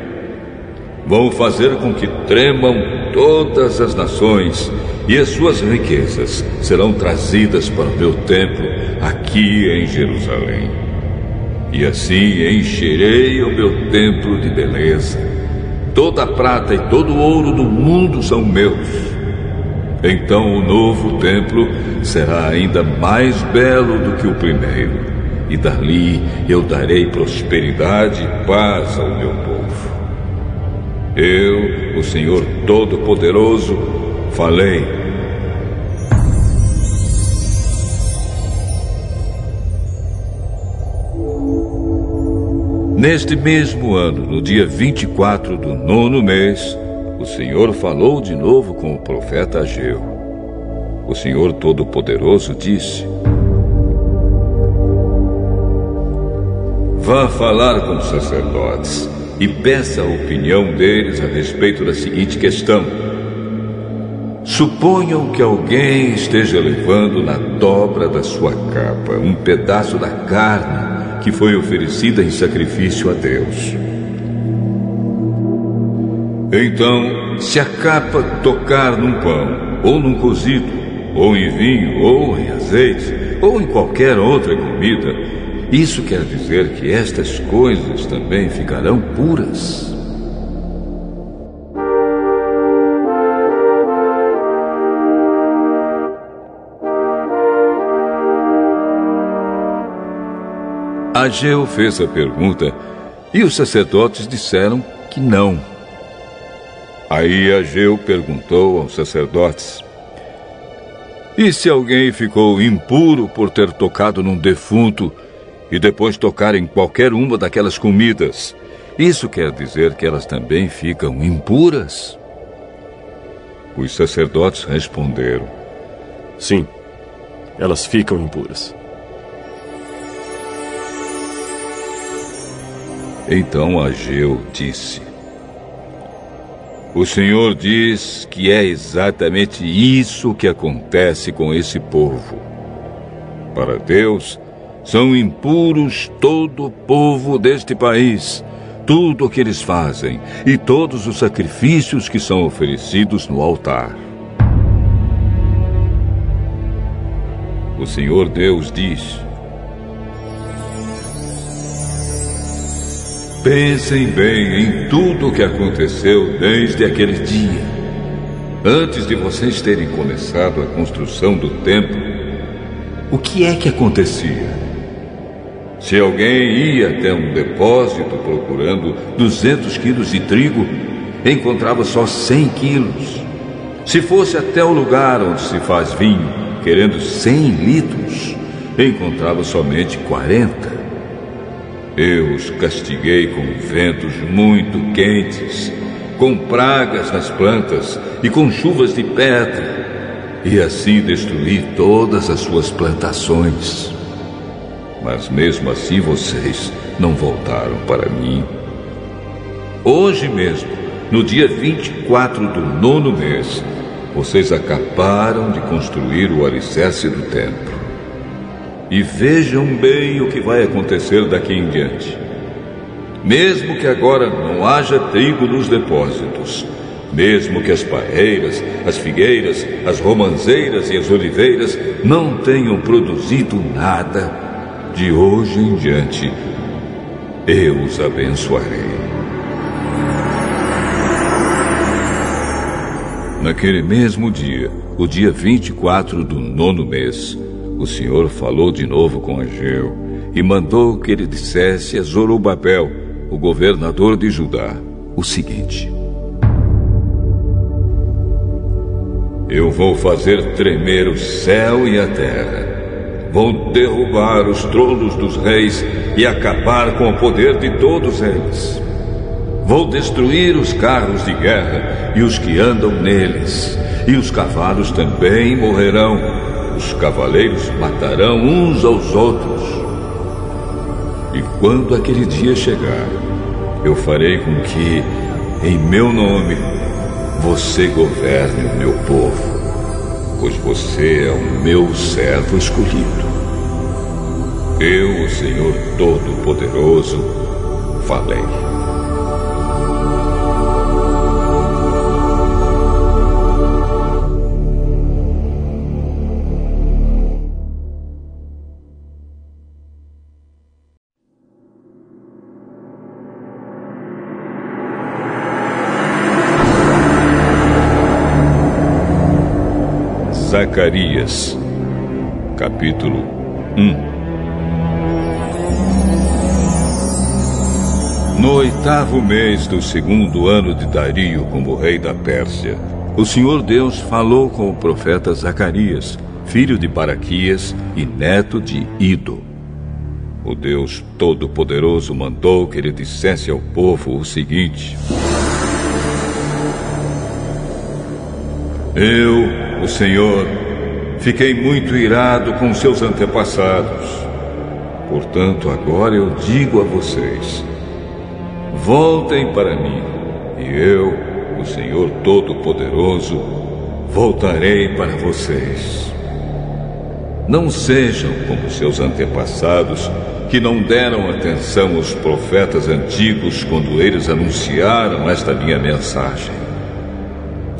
Vou fazer com que tremam todas as nações, e as suas riquezas serão trazidas para o meu templo aqui em Jerusalém. E assim encherei o meu templo de beleza toda a prata e todo o ouro do mundo são meus. Então o novo templo será ainda mais belo do que o primeiro, e dali eu darei prosperidade e paz ao meu povo. Eu, o Senhor Todo-Poderoso, falei Neste mesmo ano, no dia 24 do nono mês, o Senhor falou de novo com o profeta Ageu. O Senhor Todo-Poderoso disse: Vá falar com os sacerdotes e peça a opinião deles a respeito da seguinte questão. Suponham que alguém esteja levando na dobra da sua capa um pedaço da carne que foi oferecida em sacrifício a Deus. Então, se a capa tocar num pão, ou num cozido, ou em vinho, ou em azeite, ou em qualquer outra comida, isso quer dizer que estas coisas também ficarão puras. Ageu fez a pergunta e os sacerdotes disseram que não. Aí Ageu perguntou aos sacerdotes: E se alguém ficou impuro por ter tocado num defunto e depois tocar em qualquer uma daquelas comidas? Isso quer dizer que elas também ficam impuras? Os sacerdotes responderam: Sim, elas ficam impuras. Então Ageu disse: O Senhor diz que é exatamente isso que acontece com esse povo. Para Deus, são impuros todo o povo deste país, tudo o que eles fazem e todos os sacrifícios que são oferecidos no altar. O Senhor Deus diz: Pensem bem em tudo o que aconteceu desde aquele dia. Antes de vocês terem começado a construção do templo, o que é que acontecia? Se alguém ia até um depósito procurando 200 quilos de trigo, encontrava só 100 quilos. Se fosse até o lugar onde se faz vinho, querendo 100 litros, encontrava somente 40. Eu os castiguei com ventos muito quentes, com pragas nas plantas e com chuvas de pedra, e assim destruí todas as suas plantações. Mas mesmo assim vocês não voltaram para mim. Hoje mesmo, no dia 24 do nono mês, vocês acabaram de construir o alicerce do templo. E vejam bem o que vai acontecer daqui em diante. Mesmo que agora não haja trigo nos depósitos, mesmo que as parreiras, as figueiras, as romanzeiras e as oliveiras não tenham produzido nada, de hoje em diante eu os abençoarei. Naquele mesmo dia, o dia 24 do nono mês, o Senhor falou de novo com Ageu e mandou que ele dissesse a Zorobabel, o governador de Judá, o seguinte: Eu vou fazer tremer o céu e a terra. Vou derrubar os tronos dos reis e acabar com o poder de todos eles. Vou destruir os carros de guerra e os que andam neles, e os cavalos também morrerão os cavaleiros matarão uns aos outros. E quando aquele dia chegar, eu farei com que, em meu nome, você governe o meu povo, pois você é o meu servo escolhido. Eu, o Senhor Todo-Poderoso, falei. Zacarias, capítulo 1 No oitavo mês do segundo ano de Dario como rei da Pérsia, o Senhor Deus falou com o profeta Zacarias, filho de Baraquias e neto de Ido. O Deus Todo-Poderoso mandou que ele dissesse ao povo o seguinte: Eu, o Senhor, fiquei muito irado com seus antepassados. Portanto, agora eu digo a vocês: voltem para mim, e eu, o Senhor Todo-Poderoso, voltarei para vocês. Não sejam como seus antepassados, que não deram atenção aos profetas antigos quando eles anunciaram esta minha mensagem.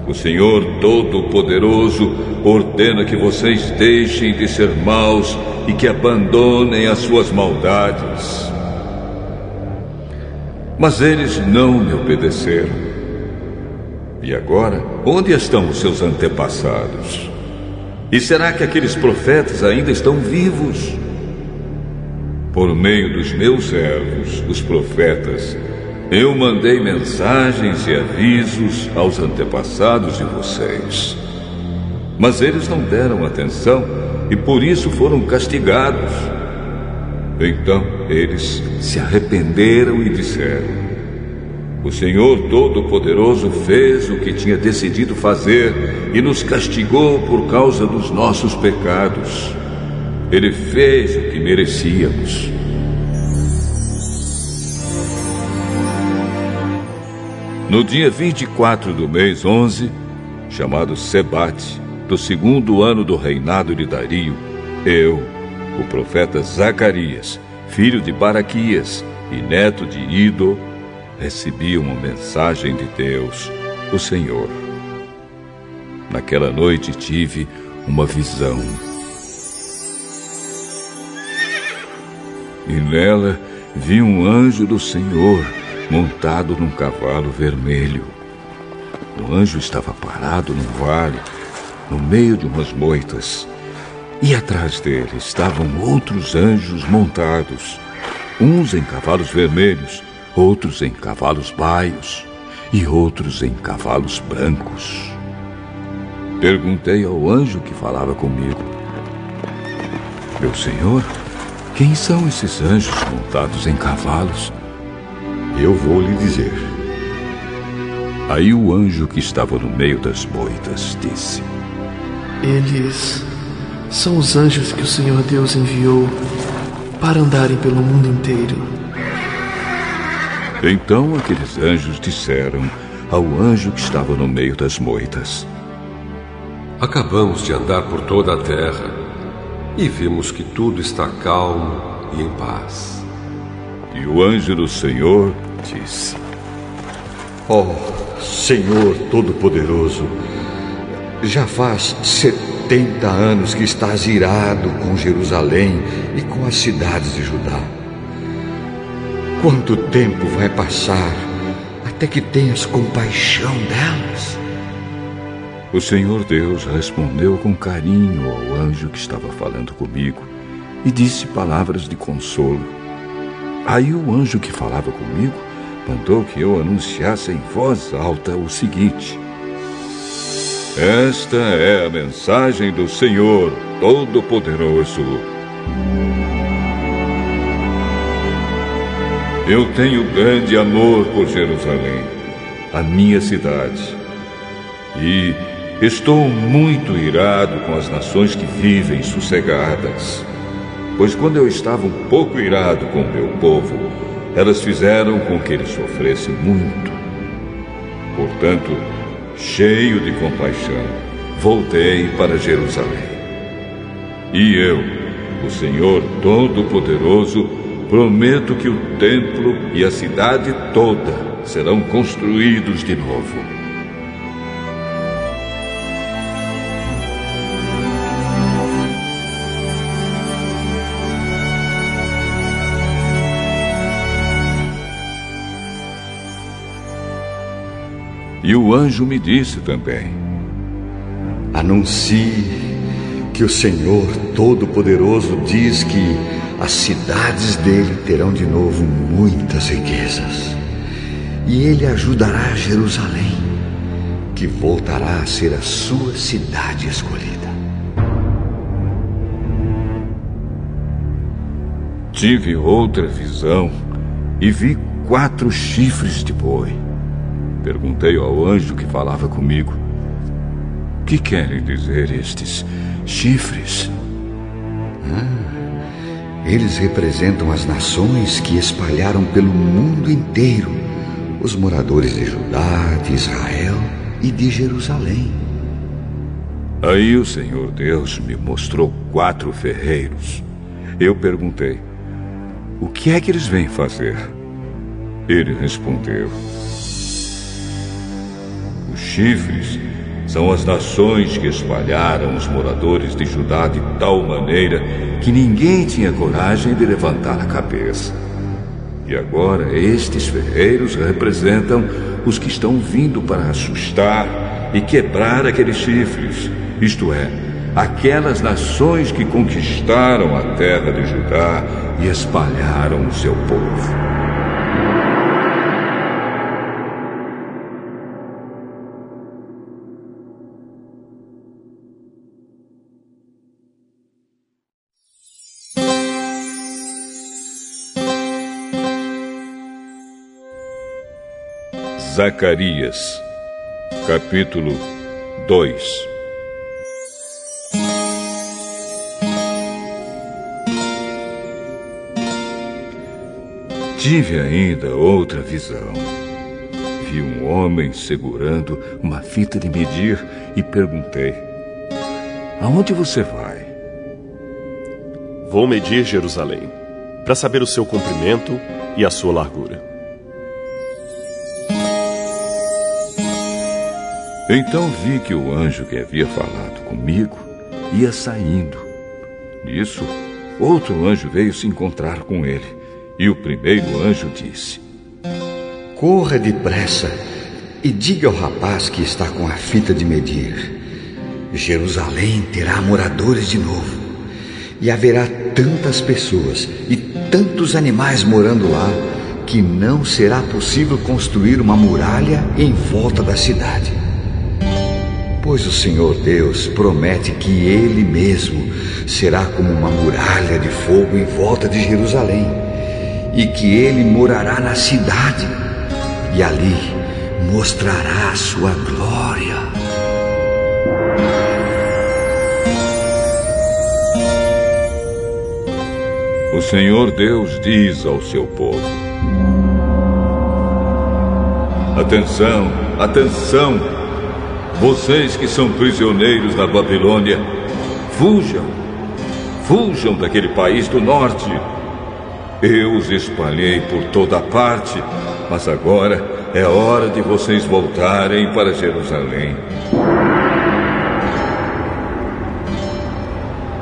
O Senhor Todo-Poderoso ordena que vocês deixem de ser maus e que abandonem as suas maldades. Mas eles não me obedeceram. E agora, onde estão os seus antepassados? E será que aqueles profetas ainda estão vivos? Por meio dos meus servos, os profetas, eu mandei mensagens e avisos aos antepassados de vocês. Mas eles não deram atenção e por isso foram castigados. Então eles se arrependeram e disseram: O Senhor Todo-Poderoso fez o que tinha decidido fazer e nos castigou por causa dos nossos pecados. Ele fez o que merecíamos. No dia 24 do mês 11, chamado Sebate, do segundo ano do reinado de Dario, eu, o profeta Zacarias, filho de Baraquias e neto de Ido, recebi uma mensagem de Deus, o Senhor. Naquela noite tive uma visão. E nela vi um anjo do Senhor montado num cavalo vermelho. O anjo estava parado num vale, no meio de umas moitas. E atrás dele estavam outros anjos montados, uns em cavalos vermelhos, outros em cavalos baios e outros em cavalos brancos. Perguntei ao anjo que falava comigo: Meu senhor, quem são esses anjos montados em cavalos? Eu vou lhe dizer. Aí o anjo que estava no meio das moitas disse: Eles são os anjos que o Senhor Deus enviou para andarem pelo mundo inteiro. Então aqueles anjos disseram ao anjo que estava no meio das moitas: Acabamos de andar por toda a terra e vimos que tudo está calmo e em paz. E o anjo do Senhor disse: Ó oh, Senhor Todo-Poderoso, já faz setenta anos que estás irado com Jerusalém e com as cidades de Judá. Quanto tempo vai passar até que tenhas compaixão delas? O Senhor Deus respondeu com carinho ao anjo que estava falando comigo e disse palavras de consolo. Aí o anjo que falava comigo mandou que eu anunciasse em voz alta o seguinte: Esta é a mensagem do Senhor Todo-Poderoso. Eu tenho grande amor por Jerusalém, a minha cidade, e estou muito irado com as nações que vivem sossegadas. Pois quando eu estava um pouco irado com meu povo, elas fizeram com que ele sofresse muito. Portanto, cheio de compaixão, voltei para Jerusalém. E eu, o Senhor Todo-Poderoso, prometo que o templo e a cidade toda serão construídos de novo. E o anjo me disse também: Anuncie Porque o Senhor Todo-Poderoso diz que as cidades dele terão de novo muitas riquezas. E ele ajudará Jerusalém, que voltará a ser a sua cidade escolhida. Tive outra visão e vi quatro chifres de boi. Perguntei ao anjo que falava comigo: Que querem dizer estes chifres? Ah, eles representam as nações que espalharam pelo mundo inteiro os moradores de Judá, de Israel e de Jerusalém. Aí o Senhor Deus me mostrou quatro ferreiros. Eu perguntei: o que é que eles vêm fazer? Ele respondeu: Os chifres são as nações que espalharam os moradores de Judá de tal maneira que ninguém tinha coragem de levantar a cabeça. E agora estes ferreiros representam os que estão vindo para assustar e quebrar aqueles chifres, isto é, aquelas nações que conquistaram a terra de Judá e espalharam o seu povo. Zacarias, capítulo 2 Tive ainda outra visão. Vi um homem segurando uma fita de medir e perguntei: Aonde você vai? Vou medir Jerusalém, para saber o seu comprimento e a sua largura. Então vi que o anjo que havia falado comigo ia saindo. Nisso, outro anjo veio se encontrar com ele. E o primeiro anjo disse: Corra depressa e diga ao rapaz que está com a fita de medir: Jerusalém terá moradores de novo, e haverá tantas pessoas e tantos animais morando lá que não será possível construir uma muralha em volta da cidade. Pois o Senhor Deus promete que Ele mesmo será como uma muralha de fogo em volta de Jerusalém e que ele morará na cidade e ali mostrará a sua glória. O Senhor Deus diz ao seu povo: Atenção, atenção! Vocês que são prisioneiros na Babilônia, fujam! Fujam daquele país do norte eu os espalhei por toda parte, mas agora é hora de vocês voltarem para Jerusalém.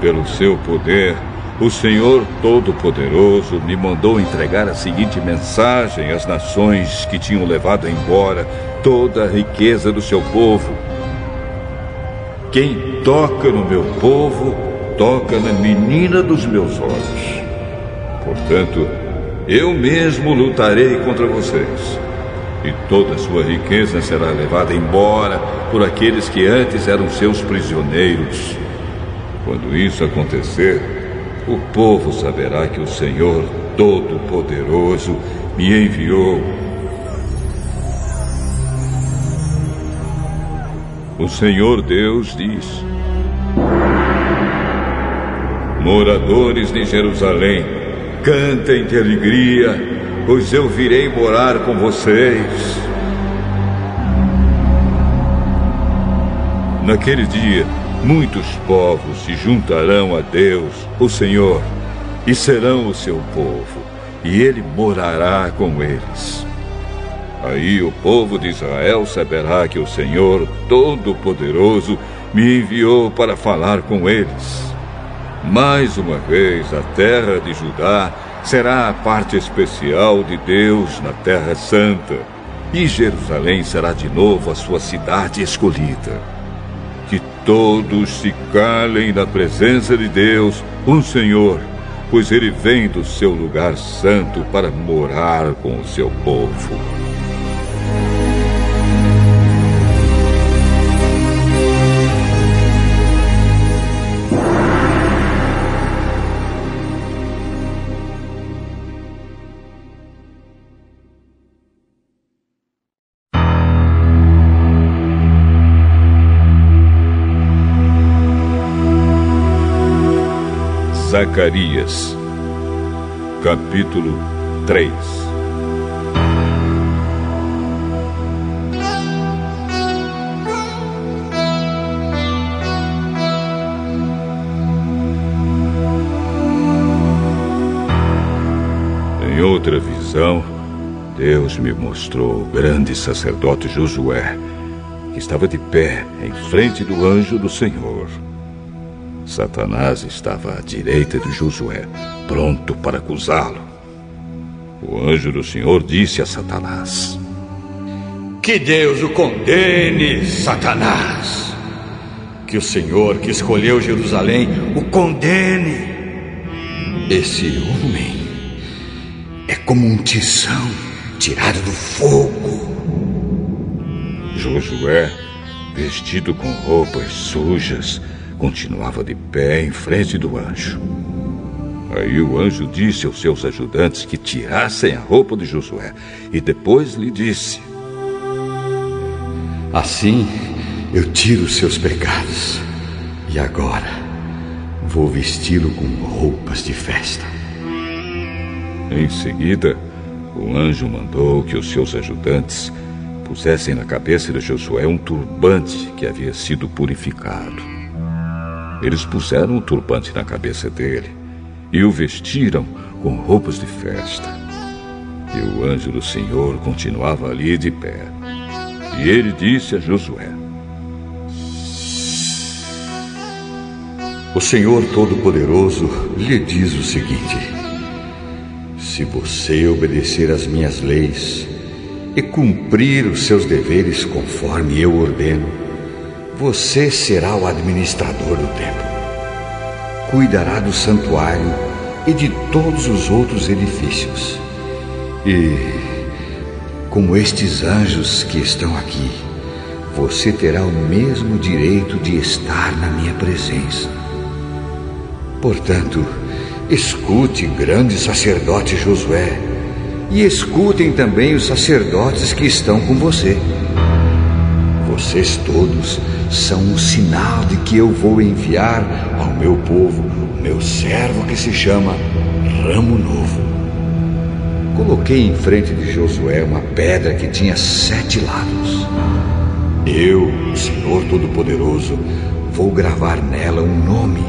Pelo seu poder, o Senhor Todo-Poderoso me mandou entregar a seguinte mensagem às nações que tinham levado embora toda a riqueza do seu povo. Quem toca no meu povo, toca na menina dos meus olhos. Portanto, eu mesmo lutarei contra vocês. E toda a sua riqueza será levada embora por aqueles que antes eram seus prisioneiros. Quando isso acontecer, o povo saberá que o Senhor Todo-Poderoso me enviou. O Senhor Deus diz: Moradores de Jerusalém, Cantem de alegria, pois eu virei morar com vocês. Naquele dia, muitos povos se juntarão a Deus, o Senhor, e serão o seu povo, e ele morará com eles. Aí o povo de Israel saberá que o Senhor Todo-Poderoso me enviou para falar com eles. Mais uma vez, a terra de Judá será a parte especial de Deus na Terra Santa, e Jerusalém será de novo a sua cidade escolhida. Que todos se calem na presença de Deus, um Senhor, pois ele vem do seu lugar santo para morar com o seu povo. Zacarias, capítulo 3 Em outra visão, Deus me mostrou o grande sacerdote Josué, que estava de pé em frente do anjo do Senhor. Satanás estava à direita de Josué, pronto para acusá-lo. O anjo do Senhor disse a Satanás: Que Deus o condene, Satanás. Que o Senhor que escolheu Jerusalém o condene. Esse homem é como um tição tirado do fogo. Josué, vestido com roupas sujas, continuava de pé em frente do anjo. Aí o anjo disse aos seus ajudantes que tirassem a roupa de Josué e depois lhe disse: Assim eu tiro os seus pecados e agora vou vesti-lo com roupas de festa. Em seguida, o anjo mandou que os seus ajudantes pusessem na cabeça de Josué um turbante que havia sido purificado. Eles puseram o turbante na cabeça dele e o vestiram com roupas de festa. E o anjo do Senhor continuava ali de pé. E ele disse a Josué: O Senhor Todo-Poderoso lhe diz o seguinte: Se você obedecer às minhas leis e cumprir os seus deveres conforme eu ordeno, você será o administrador do templo. Cuidará do santuário e de todos os outros edifícios. E, como estes anjos que estão aqui, você terá o mesmo direito de estar na minha presença. Portanto, escute, grande sacerdote Josué, e escutem também os sacerdotes que estão com você. Vocês todos são um sinal de que eu vou enviar ao meu povo o meu servo que se chama Ramo Novo. Coloquei em frente de Josué uma pedra que tinha sete lados. Eu, o Senhor Todo-Poderoso, vou gravar nela um nome,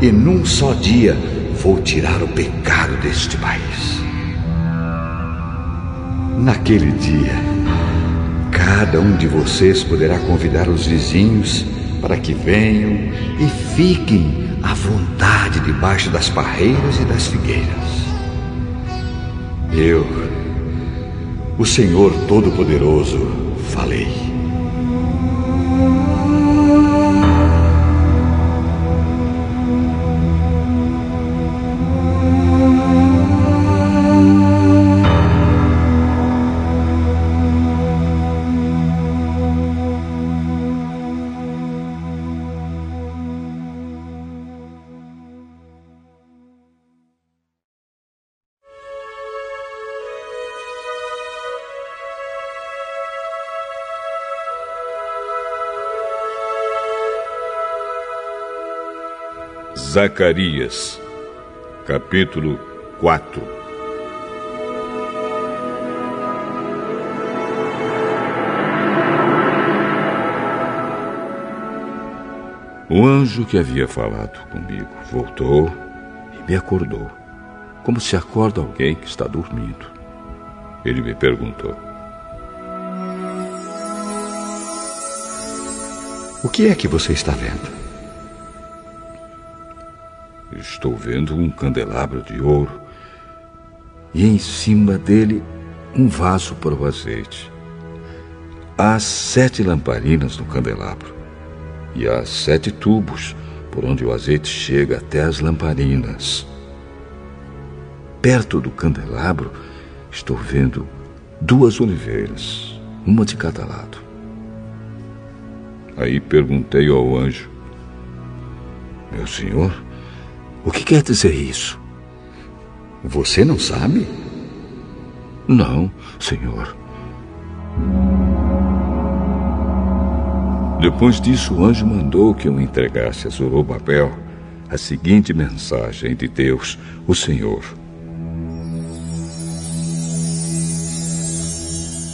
e num só dia vou tirar o pecado deste país. Naquele dia, Cada um de vocês poderá convidar os vizinhos para que venham e fiquem à vontade debaixo das parreiras e das figueiras. Eu, o Senhor Todo-Poderoso, falei. Zacarias, capítulo 4 O anjo que havia falado comigo voltou e me acordou, como se acorda alguém que está dormindo. Ele me perguntou: O que é que você está vendo? Estou vendo um candelabro de ouro e em cima dele um vaso para o azeite. Há sete lamparinas no candelabro e há sete tubos por onde o azeite chega até as lamparinas. Perto do candelabro estou vendo duas oliveiras, uma de cada lado. Aí perguntei ao anjo: Meu senhor, o que quer dizer isso? Você não sabe? Não, senhor. Depois disso, o anjo mandou que eu entregasse a Zorobabel a seguinte mensagem de Deus, o Senhor.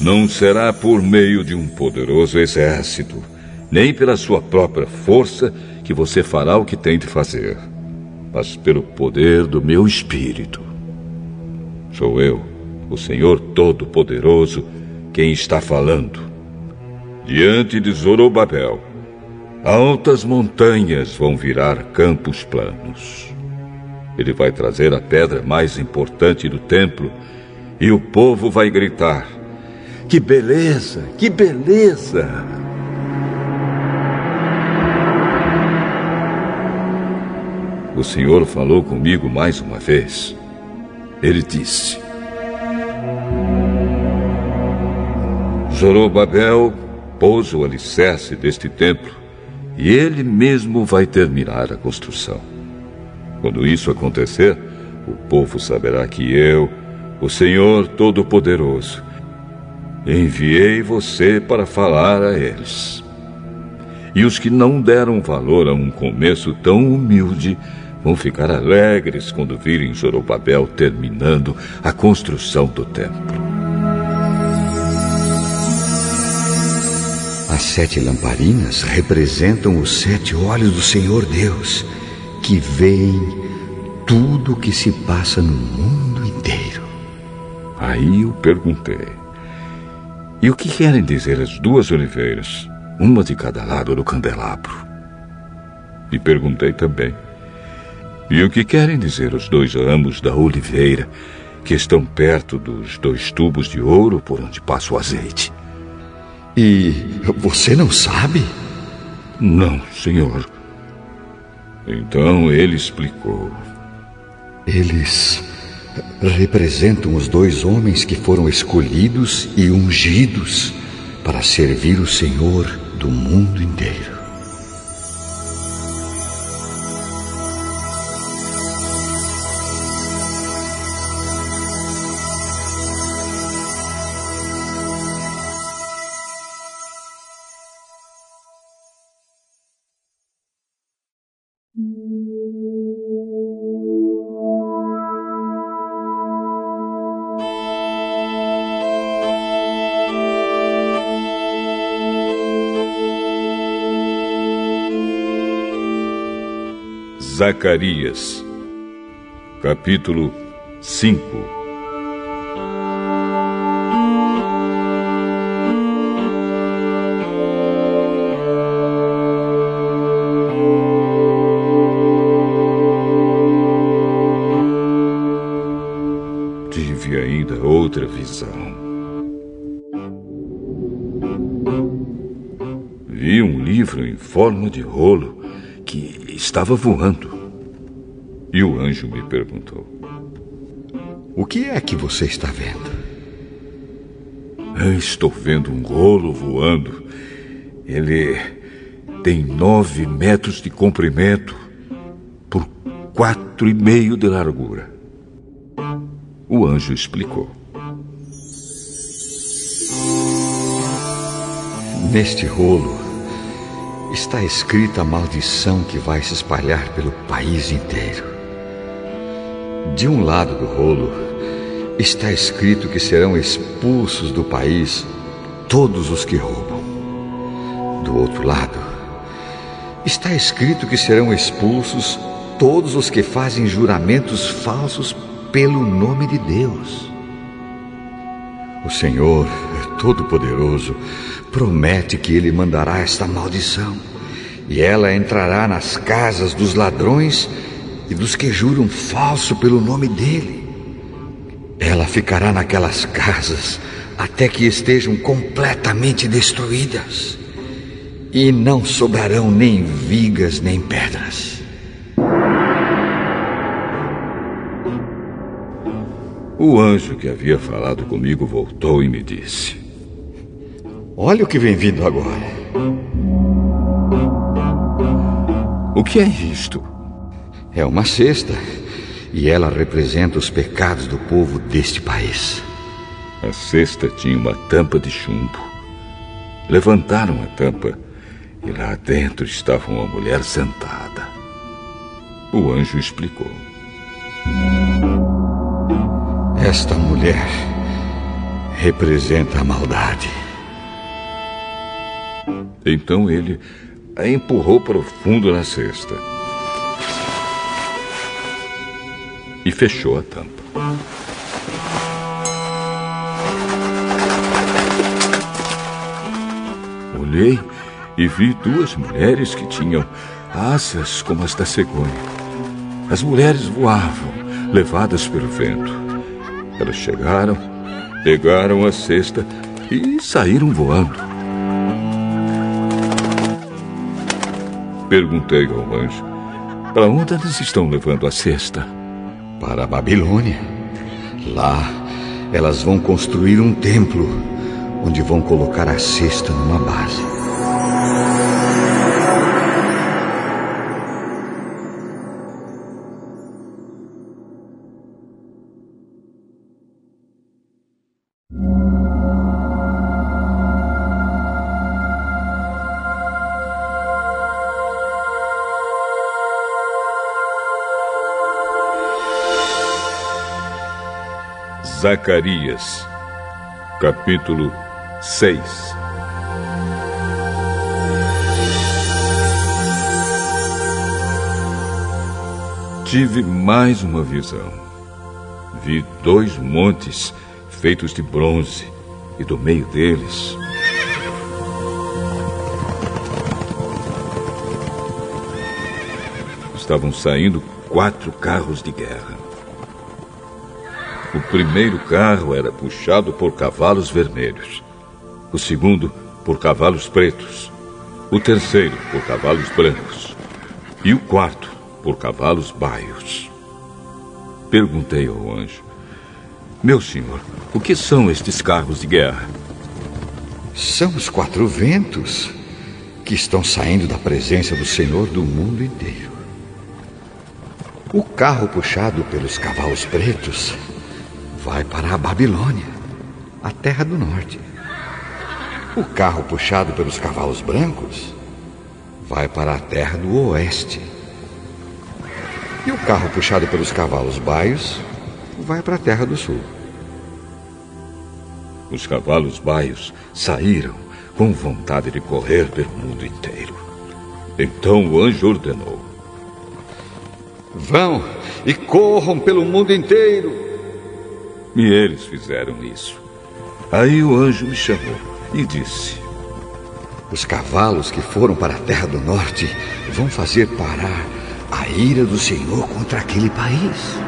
Não será por meio de um poderoso exército, nem pela sua própria força, que você fará o que tem de fazer, mas pelo poder do meu espírito. Sou eu, o Senhor Todo-Poderoso, quem está falando. Diante de Zorobabel, altas montanhas vão virar campos planos. Ele vai trazer a pedra mais importante do templo e o povo vai gritar: Que beleza! Que beleza! O Senhor falou comigo mais uma vez. Ele disse: Zorobabel pôs o alicerce deste templo e ele mesmo vai terminar a construção. Quando isso acontecer, o povo saberá que eu, o Senhor Todo-Poderoso, enviei você para falar a eles. E os que não deram valor a um começo tão humilde vão ficar alegres quando virem Zorobabel terminando a construção do templo. As sete lamparinas representam os sete olhos do Senhor Deus, que veem tudo o que se passa no mundo inteiro. Aí eu perguntei: E o que querem dizer as duas oliveiras, uma de cada lado do candelabro? E perguntei também: E o que querem dizer os dois ramos da oliveira que estão perto dos dois tubos de ouro por onde passa o azeite? E você não sabe? Não, senhor. Então ele explicou. Eles representam os dois homens que foram escolhidos e ungidos para servir o Senhor do mundo inteiro. Zacarias, capítulo 5 Tive ainda outra visão. Vi um livro em forma de rolo que estava voando. E o anjo me perguntou: O que é que você está vendo? Estou vendo um rolo voando. Ele tem nove metros de comprimento por quatro e meio de largura. O anjo explicou. Neste rolo está escrita a maldição que vai se espalhar pelo país inteiro. De um lado do rolo está escrito que serão expulsos do país todos os que roubam. Do outro lado está escrito que serão expulsos todos os que fazem juramentos falsos pelo nome de Deus. O Senhor Todo-Poderoso promete que ele mandará esta maldição, e ela entrará nas casas dos ladrões e dos que juram falso pelo nome dele. Ela ficará naquelas casas até que estejam completamente destruídas. e não sobrarão nem vigas nem pedras. O anjo que havia falado comigo voltou e me disse: Olha o que vem vindo agora. O que é isto? É uma cesta e ela representa os pecados do povo deste país. A cesta tinha uma tampa de chumbo. Levantaram a tampa e lá dentro estava uma mulher sentada. O anjo explicou. Esta mulher representa a maldade. Então ele a empurrou para o fundo na cesta. E fechou a tampa. Olhei e vi duas mulheres que tinham asas como as da cegonha. As mulheres voavam, levadas pelo vento. Elas chegaram, pegaram a cesta e saíram voando. Perguntei ao anjo: Para onde eles estão levando a cesta? Para a Babilônia. Lá, elas vão construir um templo onde vão colocar a cesta numa base. Zacarias, capítulo 6 Tive mais uma visão. Vi dois montes feitos de bronze, e do meio deles estavam saindo quatro carros de guerra. O primeiro carro era puxado por cavalos vermelhos, o segundo por cavalos pretos, o terceiro por cavalos brancos e o quarto por cavalos baios. Perguntei ao anjo: Meu senhor, o que são estes carros de guerra? São os quatro ventos que estão saindo da presença do Senhor do mundo inteiro. O carro puxado pelos cavalos pretos vai para a Babilônia, a terra do norte. O carro puxado pelos cavalos brancos vai para a terra do oeste. E o carro puxado pelos cavalos baios vai para a terra do sul. Os cavalos baios saíram com vontade de correr pelo mundo inteiro. Então o anjo ordenou: Vão e corram pelo mundo inteiro e eles fizeram isso. Aí o anjo me chamou e disse: Os cavalos que foram para a terra do norte vão fazer parar a ira do Senhor contra aquele país.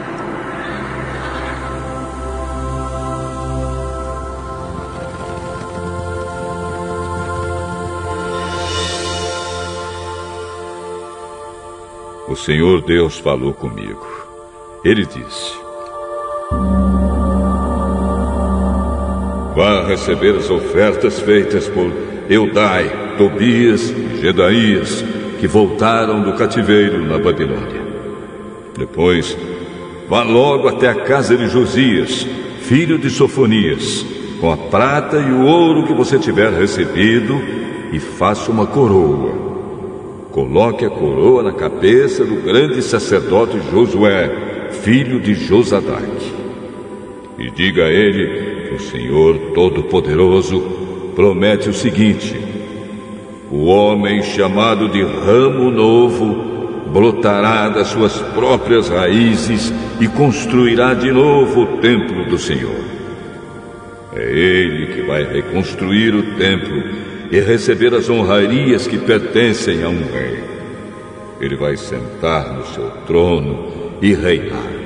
O Senhor Deus falou comigo. Ele disse: Vá receber as ofertas feitas por Eudai, Tobias e Gedaías, que voltaram do cativeiro na Babilônia. Depois, vá logo até a casa de Josias, filho de Sofonias, com a prata e o ouro que você tiver recebido, e faça uma coroa. Coloque a coroa na cabeça do grande sacerdote Josué, filho de Josadaque. E diga a ele o Senhor Todo-Poderoso promete o seguinte: o homem chamado de ramo novo brotará das suas próprias raízes e construirá de novo o templo do Senhor. É ele que vai reconstruir o templo e receber as honrarias que pertencem a um rei. Ele vai sentar no seu trono e reinar.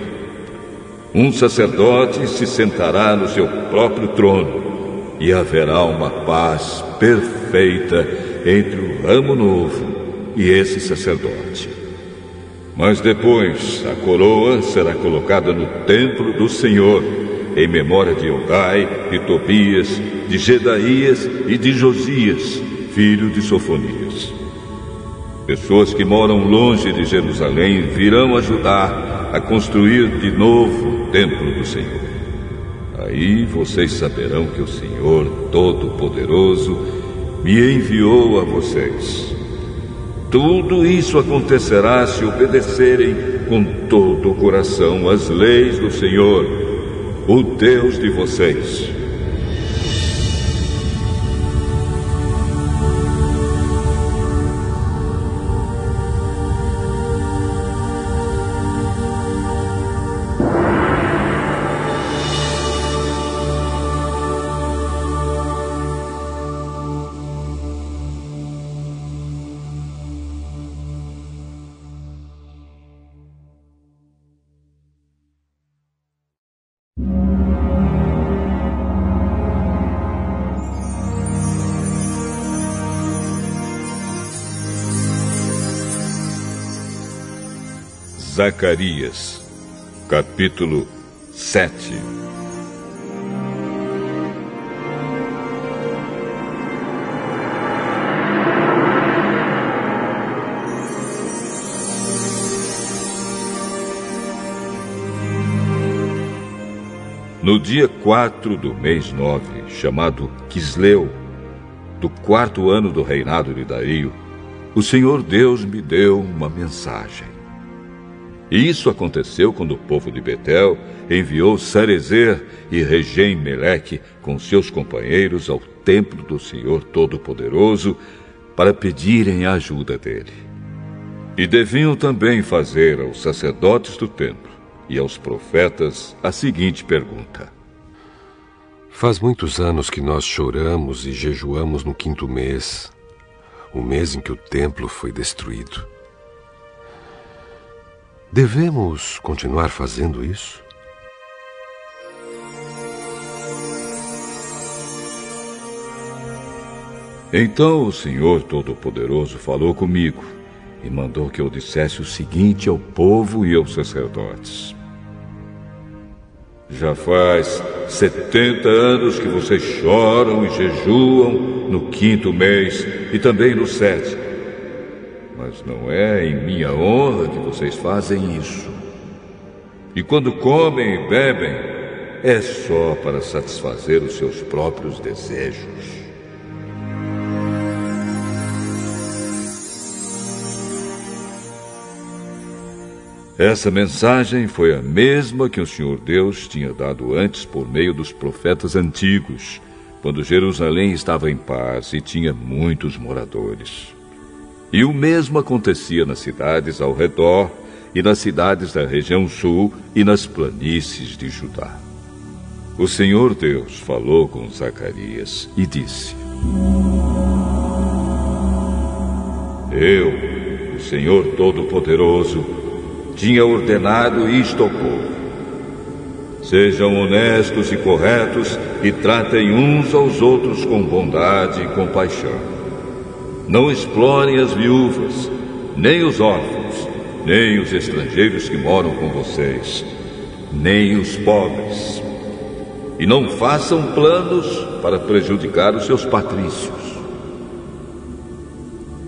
Um sacerdote se sentará no seu próprio trono e haverá uma paz perfeita entre o ramo novo e esse sacerdote. Mas depois a coroa será colocada no templo do Senhor, em memória de Eudai, de Tobias, de Gedaías e de Josias, filho de Sofonias. Pessoas que moram longe de Jerusalém virão ajudar a construir de novo templo do Senhor. Aí vocês saberão que o Senhor Todo-Poderoso me enviou a vocês. Tudo isso acontecerá se obedecerem com todo o coração às leis do Senhor, o Deus de vocês. Zacarias, capítulo 7 No dia 4 do mês 9, chamado Quisleu, do quarto ano do reinado de Dario, o Senhor Deus me deu uma mensagem. E isso aconteceu quando o povo de Betel enviou Sarezer e Regem Meleque com seus companheiros ao templo do Senhor Todo-Poderoso para pedirem a ajuda dele. E deviam também fazer aos sacerdotes do templo e aos profetas a seguinte pergunta: Faz muitos anos que nós choramos e jejuamos no quinto mês, o mês em que o templo foi destruído. Devemos continuar fazendo isso? Então o Senhor Todo-Poderoso falou comigo e mandou que eu dissesse o seguinte ao povo e aos sacerdotes: Já faz setenta anos que vocês choram e jejuam no quinto mês e também no sétimo. Mas não é em minha honra que vocês fazem isso. E quando comem e bebem, é só para satisfazer os seus próprios desejos. Essa mensagem foi a mesma que o Senhor Deus tinha dado antes por meio dos profetas antigos, quando Jerusalém estava em paz e tinha muitos moradores. E o mesmo acontecia nas cidades ao redor e nas cidades da região sul e nas planícies de Judá. O Senhor Deus falou com Zacarias e disse: Eu, o Senhor Todo-Poderoso, tinha ordenado isto ao povo. Sejam honestos e corretos e tratem uns aos outros com bondade e compaixão. Não explorem as viúvas, nem os órfãos, nem os estrangeiros que moram com vocês, nem os pobres. E não façam planos para prejudicar os seus patrícios.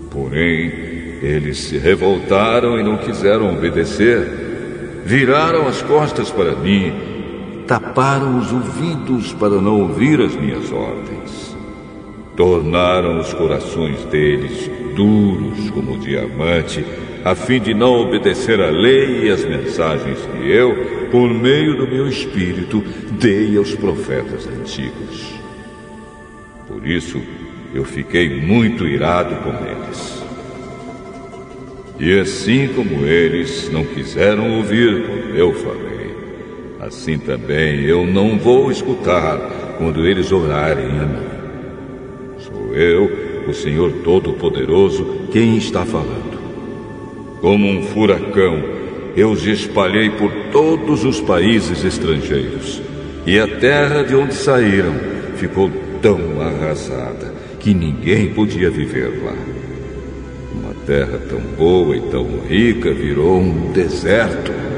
Porém, eles se revoltaram e não quiseram obedecer, viraram as costas para mim, taparam os ouvidos para não ouvir as minhas ordens tornaram os corações deles duros como diamante, a fim de não obedecer à lei e às mensagens que eu, por meio do meu espírito, dei aos profetas antigos. Por isso, eu fiquei muito irado com eles. E assim como eles não quiseram ouvir quando eu falei, assim também eu não vou escutar quando eles orarem a mim eu, o Senhor Todo-Poderoso, quem está falando. Como um furacão, eu os espalhei por todos os países estrangeiros, e a terra de onde saíram ficou tão arrasada que ninguém podia viver lá. Uma terra tão boa e tão rica virou um deserto.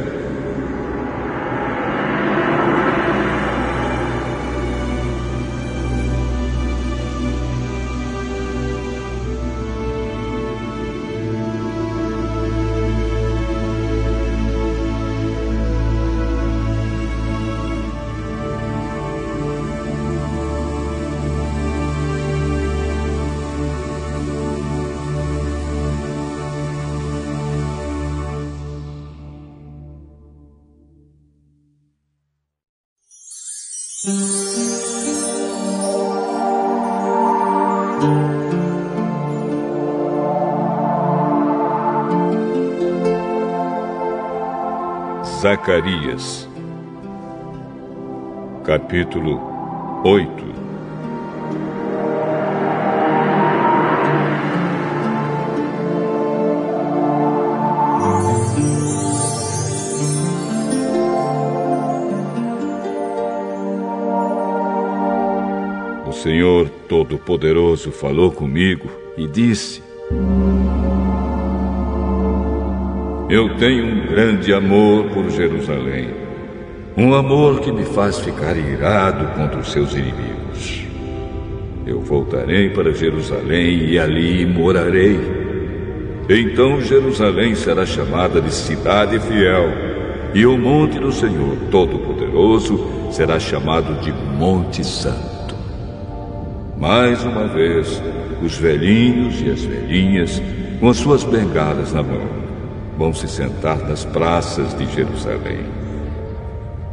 Zacarias, capítulo 8 O Senhor Todo-Poderoso falou comigo e disse: Eu tenho um grande amor por Jerusalém. Um amor que me faz ficar irado contra os seus inimigos. Eu voltarei para Jerusalém e ali morarei. Então Jerusalém será chamada de cidade fiel, e o monte do Senhor Todo-Poderoso será chamado de Monte Santo. Mais uma vez, os velhinhos e as velhinhas, com as suas bengalas na mão, vão se sentar nas praças de Jerusalém.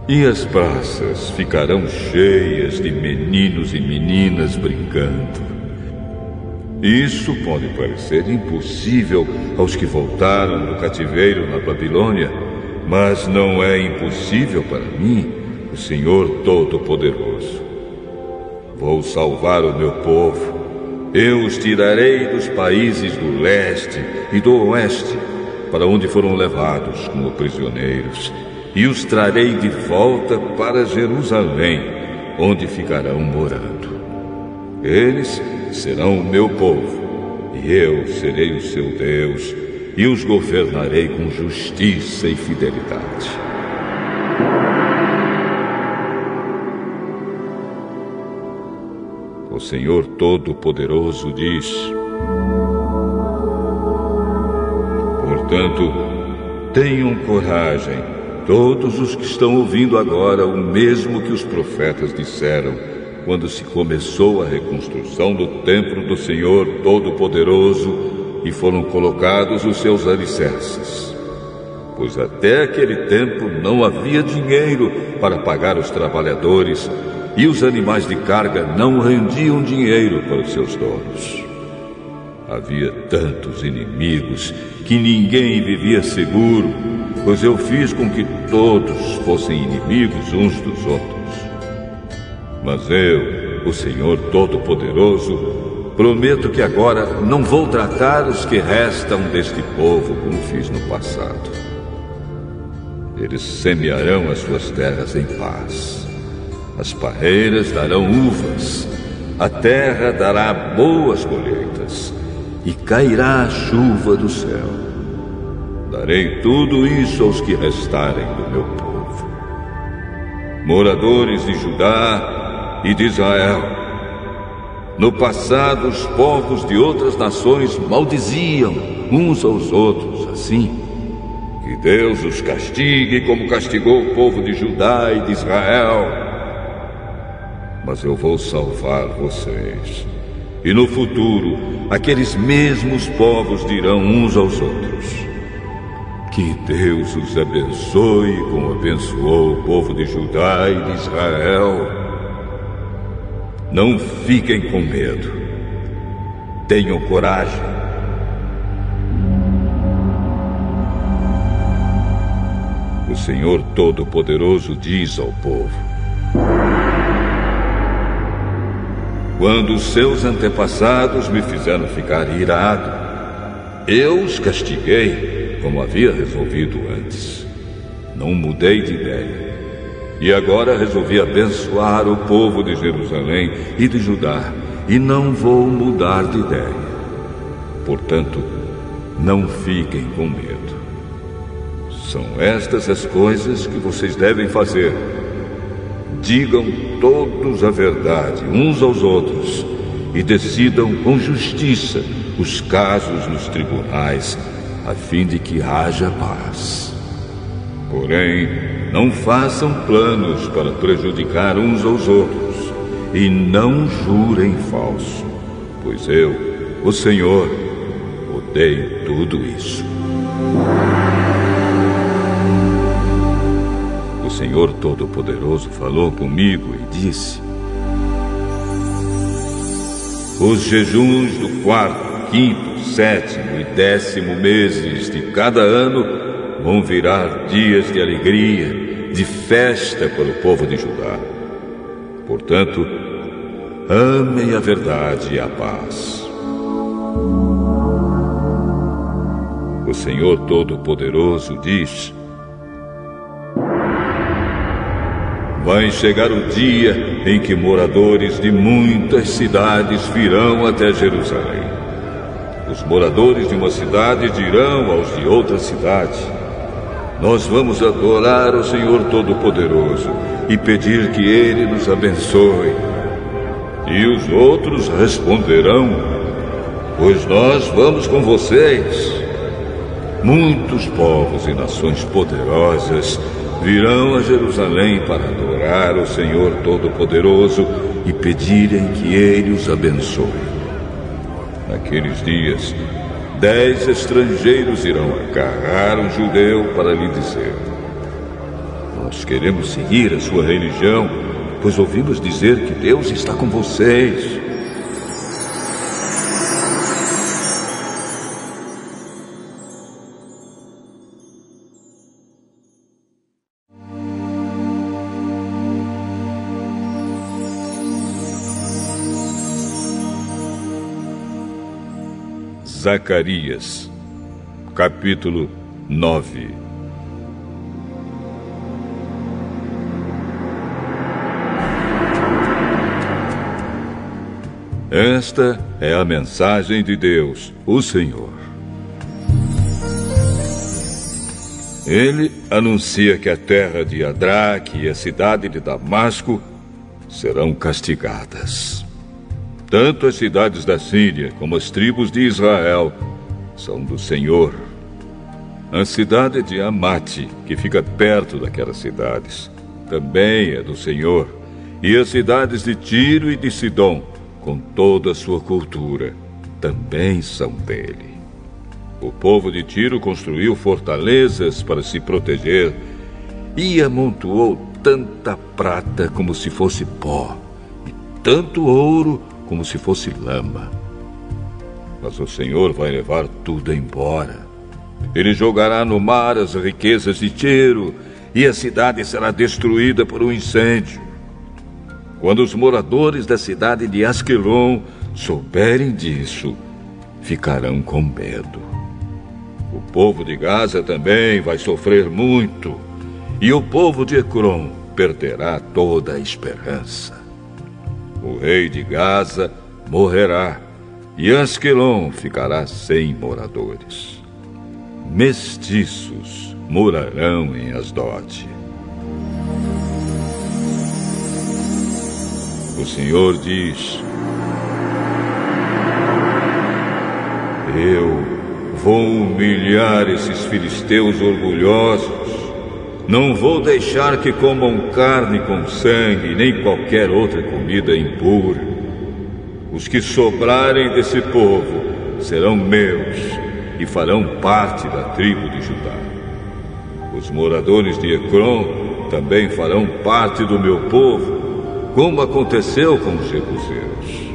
E as praças ficarão cheias de meninos e meninas brincando. Isso pode parecer impossível aos que voltaram do cativeiro na Babilônia, mas não é impossível para mim, o Senhor Todo-Poderoso. Vou salvar o meu povo. Eu os tirarei dos países do leste e do oeste para onde foram levados como prisioneiros, e os trarei de volta para Jerusalém, onde ficarão morando. Eles serão o meu povo, e eu serei o seu Deus, e os governarei com justiça e fidelidade. O Senhor Todo-Poderoso diz: Portanto, tenham coragem, todos os que estão ouvindo agora o mesmo que os profetas disseram quando se começou a reconstrução do templo do Senhor Todo-Poderoso e foram colocados os seus alicerces. Pois até aquele tempo não havia dinheiro para pagar os trabalhadores e os animais de carga não rendiam dinheiro para os seus donos. Havia tantos inimigos que ninguém vivia seguro, pois eu fiz com que todos fossem inimigos uns dos outros. Mas eu, o Senhor Todo-Poderoso, prometo que agora não vou tratar os que restam deste povo como fiz no passado. Eles semearão as suas terras em paz. As parreiras darão uvas, a terra dará boas colheitas e cairá a chuva do céu. Darei tudo isso aos que restarem do meu povo. Moradores de Judá e de Israel. No passado, os povos de outras nações maldiziam uns aos outros assim. Que Deus os castigue como castigou o povo de Judá e de Israel. Mas eu vou salvar vocês e no futuro, aqueles mesmos povos dirão uns aos outros: Que Deus os abençoe como abençoou o povo de Judá e de Israel. Não fiquem com medo. Tenham coragem. O Senhor Todo-Poderoso diz ao povo: Quando os seus antepassados me fizeram ficar irado, eu os castiguei como havia resolvido antes. Não mudei de ideia. E agora resolvi abençoar o povo de Jerusalém e de Judá e não vou mudar de ideia. Portanto, não fiquem com medo. São estas as coisas que vocês devem fazer. Digam todos a verdade uns aos outros e decidam com justiça os casos nos tribunais, a fim de que haja paz. Porém, não façam planos para prejudicar uns aos outros e não jurem falso, pois eu, o Senhor, odeio tudo isso. O Senhor Todo-Poderoso falou comigo e disse: Os jejuns do quarto, quinto, sétimo e décimo meses de cada ano vão virar dias de alegria, de festa para o povo de Judá. Portanto, amem a verdade e a paz. O Senhor Todo-Poderoso diz: Vai chegar o dia em que moradores de muitas cidades virão até Jerusalém. Os moradores de uma cidade dirão aos de outra cidade: Nós vamos adorar o Senhor Todo-Poderoso e pedir que Ele nos abençoe. E os outros responderão: Pois nós vamos com vocês. Muitos povos e nações poderosas virão a Jerusalém para adorar o Senhor Todo-Poderoso e pedirem que Ele os abençoe. Naqueles dias, dez estrangeiros irão agarrar um judeu para lhe dizer: Nós queremos seguir a sua religião, pois ouvimos dizer que Deus está com vocês. Zacarias, capítulo 9 Esta é a mensagem de Deus, o Senhor. Ele anuncia que a terra de Adraque e a cidade de Damasco serão castigadas. Tanto as cidades da Síria como as tribos de Israel são do Senhor. A cidade de Amate, que fica perto daquelas cidades, também é do Senhor. E as cidades de Tiro e de Sidom, com toda a sua cultura, também são dele. O povo de Tiro construiu fortalezas para se proteger e amontoou tanta prata como se fosse pó, e tanto ouro como se fosse lama. Mas o Senhor vai levar tudo embora. Ele jogará no mar as riquezas de Tiro e a cidade será destruída por um incêndio. Quando os moradores da cidade de Asquelon souberem disso, ficarão com medo. O povo de Gaza também vai sofrer muito, e o povo de Ecrom perderá toda a esperança. O rei de Gaza morrerá e Asquelon ficará sem moradores. Mestiços morarão em Asdote. O Senhor diz: Eu vou humilhar esses filisteus orgulhosos não vou deixar que comam carne com sangue, nem qualquer outra comida impura. Os que sobrarem desse povo serão meus e farão parte da tribo de Judá. Os moradores de Ecrom também farão parte do meu povo, como aconteceu com os jebuseus.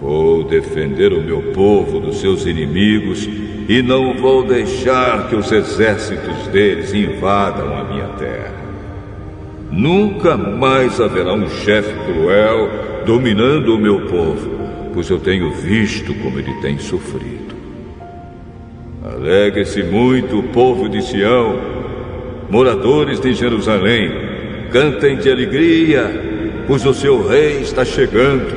Vou defender o meu povo dos seus inimigos e não vou deixar que os exércitos deles invadam a minha terra. Nunca mais haverá um chefe cruel dominando o meu povo, pois eu tenho visto como ele tem sofrido. Alegre-se muito o povo de Sião, moradores de Jerusalém, cantem de alegria, pois o seu rei está chegando.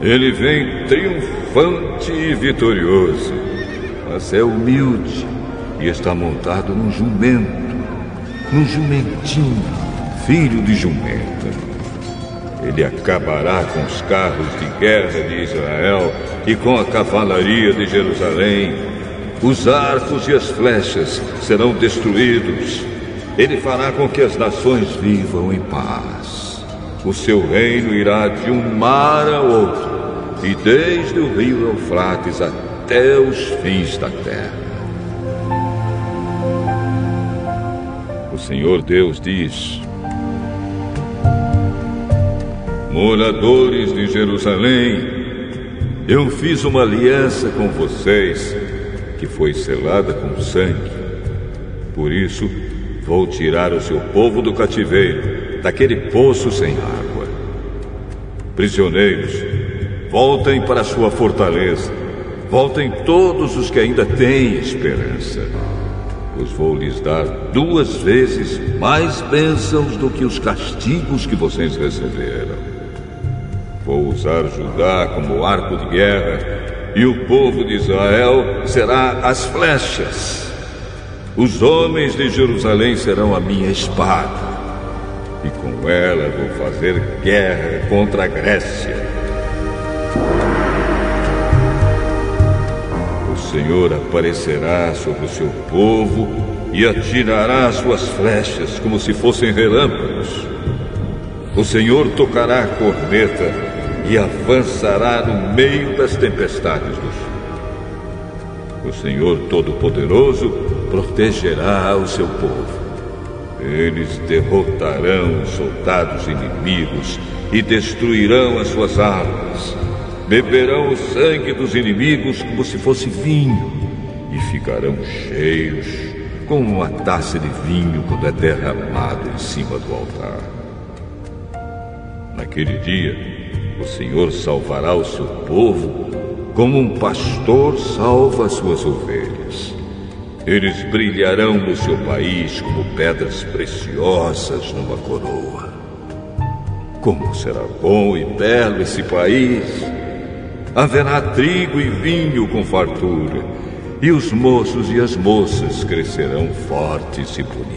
Ele vem triunfante e vitorioso, mas é humilde e está montado num jumento, num jumentinho, filho de jumenta. Ele acabará com os carros de guerra de Israel e com a cavalaria de Jerusalém. Os arcos e as flechas serão destruídos. Ele fará com que as nações vivam em paz. O seu reino irá de um mar a outro, e desde o rio Eufrates até os fins da terra. O Senhor Deus diz: Moradores de Jerusalém, eu fiz uma aliança com vocês que foi selada com sangue. Por isso, vou tirar o seu povo do cativeiro, daquele poço sem água. Prisioneiros, voltem para sua fortaleza. Voltem todos os que ainda têm esperança. Pois vou lhes dar duas vezes mais bênçãos do que os castigos que vocês receberam. Vou usar Judá como arco de guerra, e o povo de Israel será as flechas. Os homens de Jerusalém serão a minha espada, e com ela vou fazer guerra contra a Grécia. Senhor aparecerá sobre o seu povo e atirará suas flechas como se fossem relâmpagos. O Senhor tocará a corneta e avançará no meio das tempestades do sul. O Senhor Todo-Poderoso protegerá o seu povo. Eles derrotarão os soldados inimigos e destruirão as suas armas. Beberão o sangue dos inimigos como se fosse vinho e ficarão cheios como uma taça de vinho quando é derramado em cima do altar. Naquele dia, o Senhor salvará o seu povo como um pastor salva as suas ovelhas. Eles brilharão no seu país como pedras preciosas numa coroa. Como será bom e belo esse país! Haverá trigo e vinho com fartura, e os moços e as moças crescerão fortes e bonitos.